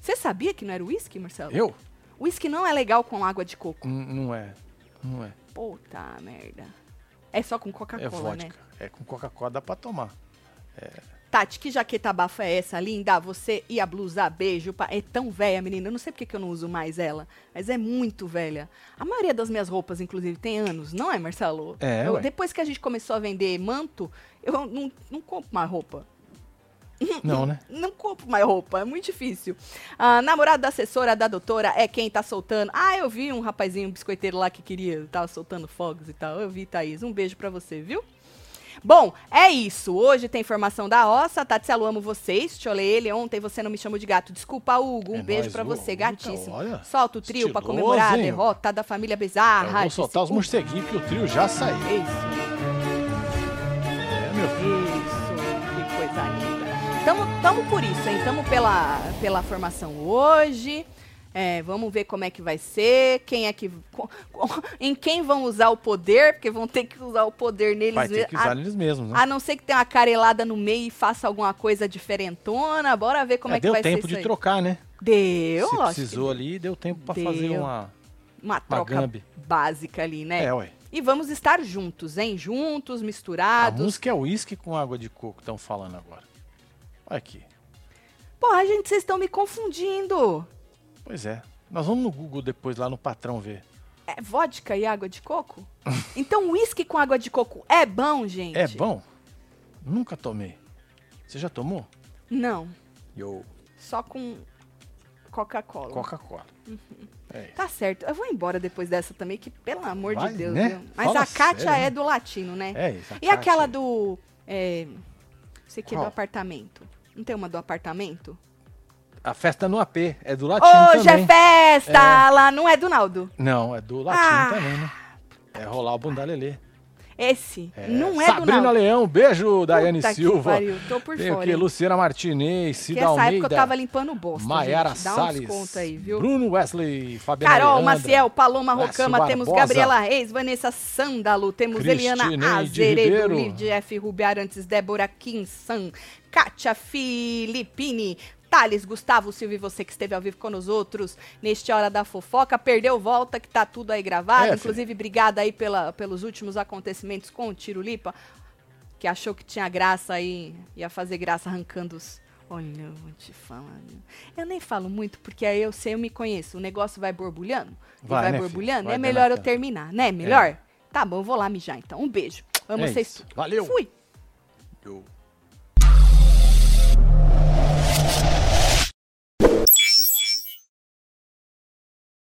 Você sabia que não era whisky, Marcelo? Eu? Whisky não é legal com água de coco. N- Não é. Não é. Puta merda. É só com É Coca-Cola, né? vodka. É com Coca-Cola dá pra tomar. Tati, que jaqueta bafa é essa, linda? Você e a blusa, beijo. pa- É tão velha, menina. Eu não sei porque que eu não uso mais ela. Mas é muito velha. A maioria das minhas roupas, inclusive, tem anos, não é, Marcelo? É, Eu- depois que a gente começou a vender manto, eu não, não compro mais roupa. Não, né? Não compro mais roupa, é muito difícil. A namorada da assessora da doutora é quem tá soltando. Ah, eu vi um rapazinho biscoiteiro lá que queria, tava soltando fogos e tal. Eu vi, Thaís. Um beijo pra você, viu? Bom, é isso. Hoje tem informação da roça. Tati, eu amo vocês. Te olhei ele ontem, você não me chamou de gato. Desculpa, Hugo. Um É beijo Hugo. você, Hugo, gatíssimo. olha, Solta o trio pra estiloso, comemorar a hein, derrota da família Eu Bezarra. vou soltar os morceguinhos porque o trio já saiu. Isso. Tamo, tamo por isso, hein? Tamo pela, pela formação hoje. É, vamos ver como é que vai ser, quem é que. co- co- em quem vão usar o poder, porque vão ter que usar o poder neles Vai ter mesmo. que usar A- eles mesmos, né? A não ser que tenha uma carelada no meio e faça alguma coisa diferentona. Bora ver como é, É, que deu vai ser tempo isso de trocar, né? Deu, Se lógico precisou ali, deu tempo pra fazer Deu. uma... Uma troca Gambi. básica ali, né? É, ué. E vamos estar juntos, hein? Juntos, A misturados. música é uísque com água de coco, estão falando agora. Olha aqui. Porra, gente, vocês estão me confundindo. Pois é. Nós vamos no Google depois, lá no patrão, ver. É vodka e água de coco? então, uísque com água de coco é bom, gente? É bom? Nunca tomei. Você já tomou? Não, Eu. só com Coca-Cola. Coca-Cola. É isso. Tá certo. Eu vou embora depois dessa também, que pelo amor Vai, de Deus. né? Mas Fala a Kátia sério, é né? do latino, né? É isso. E aquela Kátia. do. É, sei que é do apartamento. Não tem uma do apartamento? A festa no AP. É do latino Hoje é também. festa! Lá não é do Naldo. Não, é do latino Ah. também, né? É rolar o bundalelê. Esse É. não é Sabrina do Naldo. Leão, beijo, Daiane Puta que Silva. pariu, tô por Tem fora, aqui hein? Luciana Martinez, Que Cida Almeida. época eu tava limpando bosta. Maiara gente. Dá Salles. aí, viu? Bruno Wesley, Fabiana Carol, Leandra, Maciel, Paloma Rocama, temos. Gabriela Reis, Vanessa Sândalo, temos Eliana Azeredo. Lídia F. Rubiarantes, Débora Kinsan, Kátia Filippini, Thales, Gustavo Silva e você que esteve ao vivo com os outros neste Hora da Fofoca. Perdeu volta, que tá tudo aí gravado. É, Inclusive, obrigada aí pela, pelos últimos acontecimentos com o Tiro Lipa, que achou que tinha graça aí, ia fazer graça arrancando os. Olha, eu vou te falar. Eu nem falo muito, porque aí eu sei, eu me conheço. O negócio vai borbulhando. e Vai, vai né, borbulhando. Vai é melhor eu terminar, né? Melhor? Tá bom, eu vou lá mijar então. Um beijo. Amo É vocês isso. Valeu. Fui. Eu-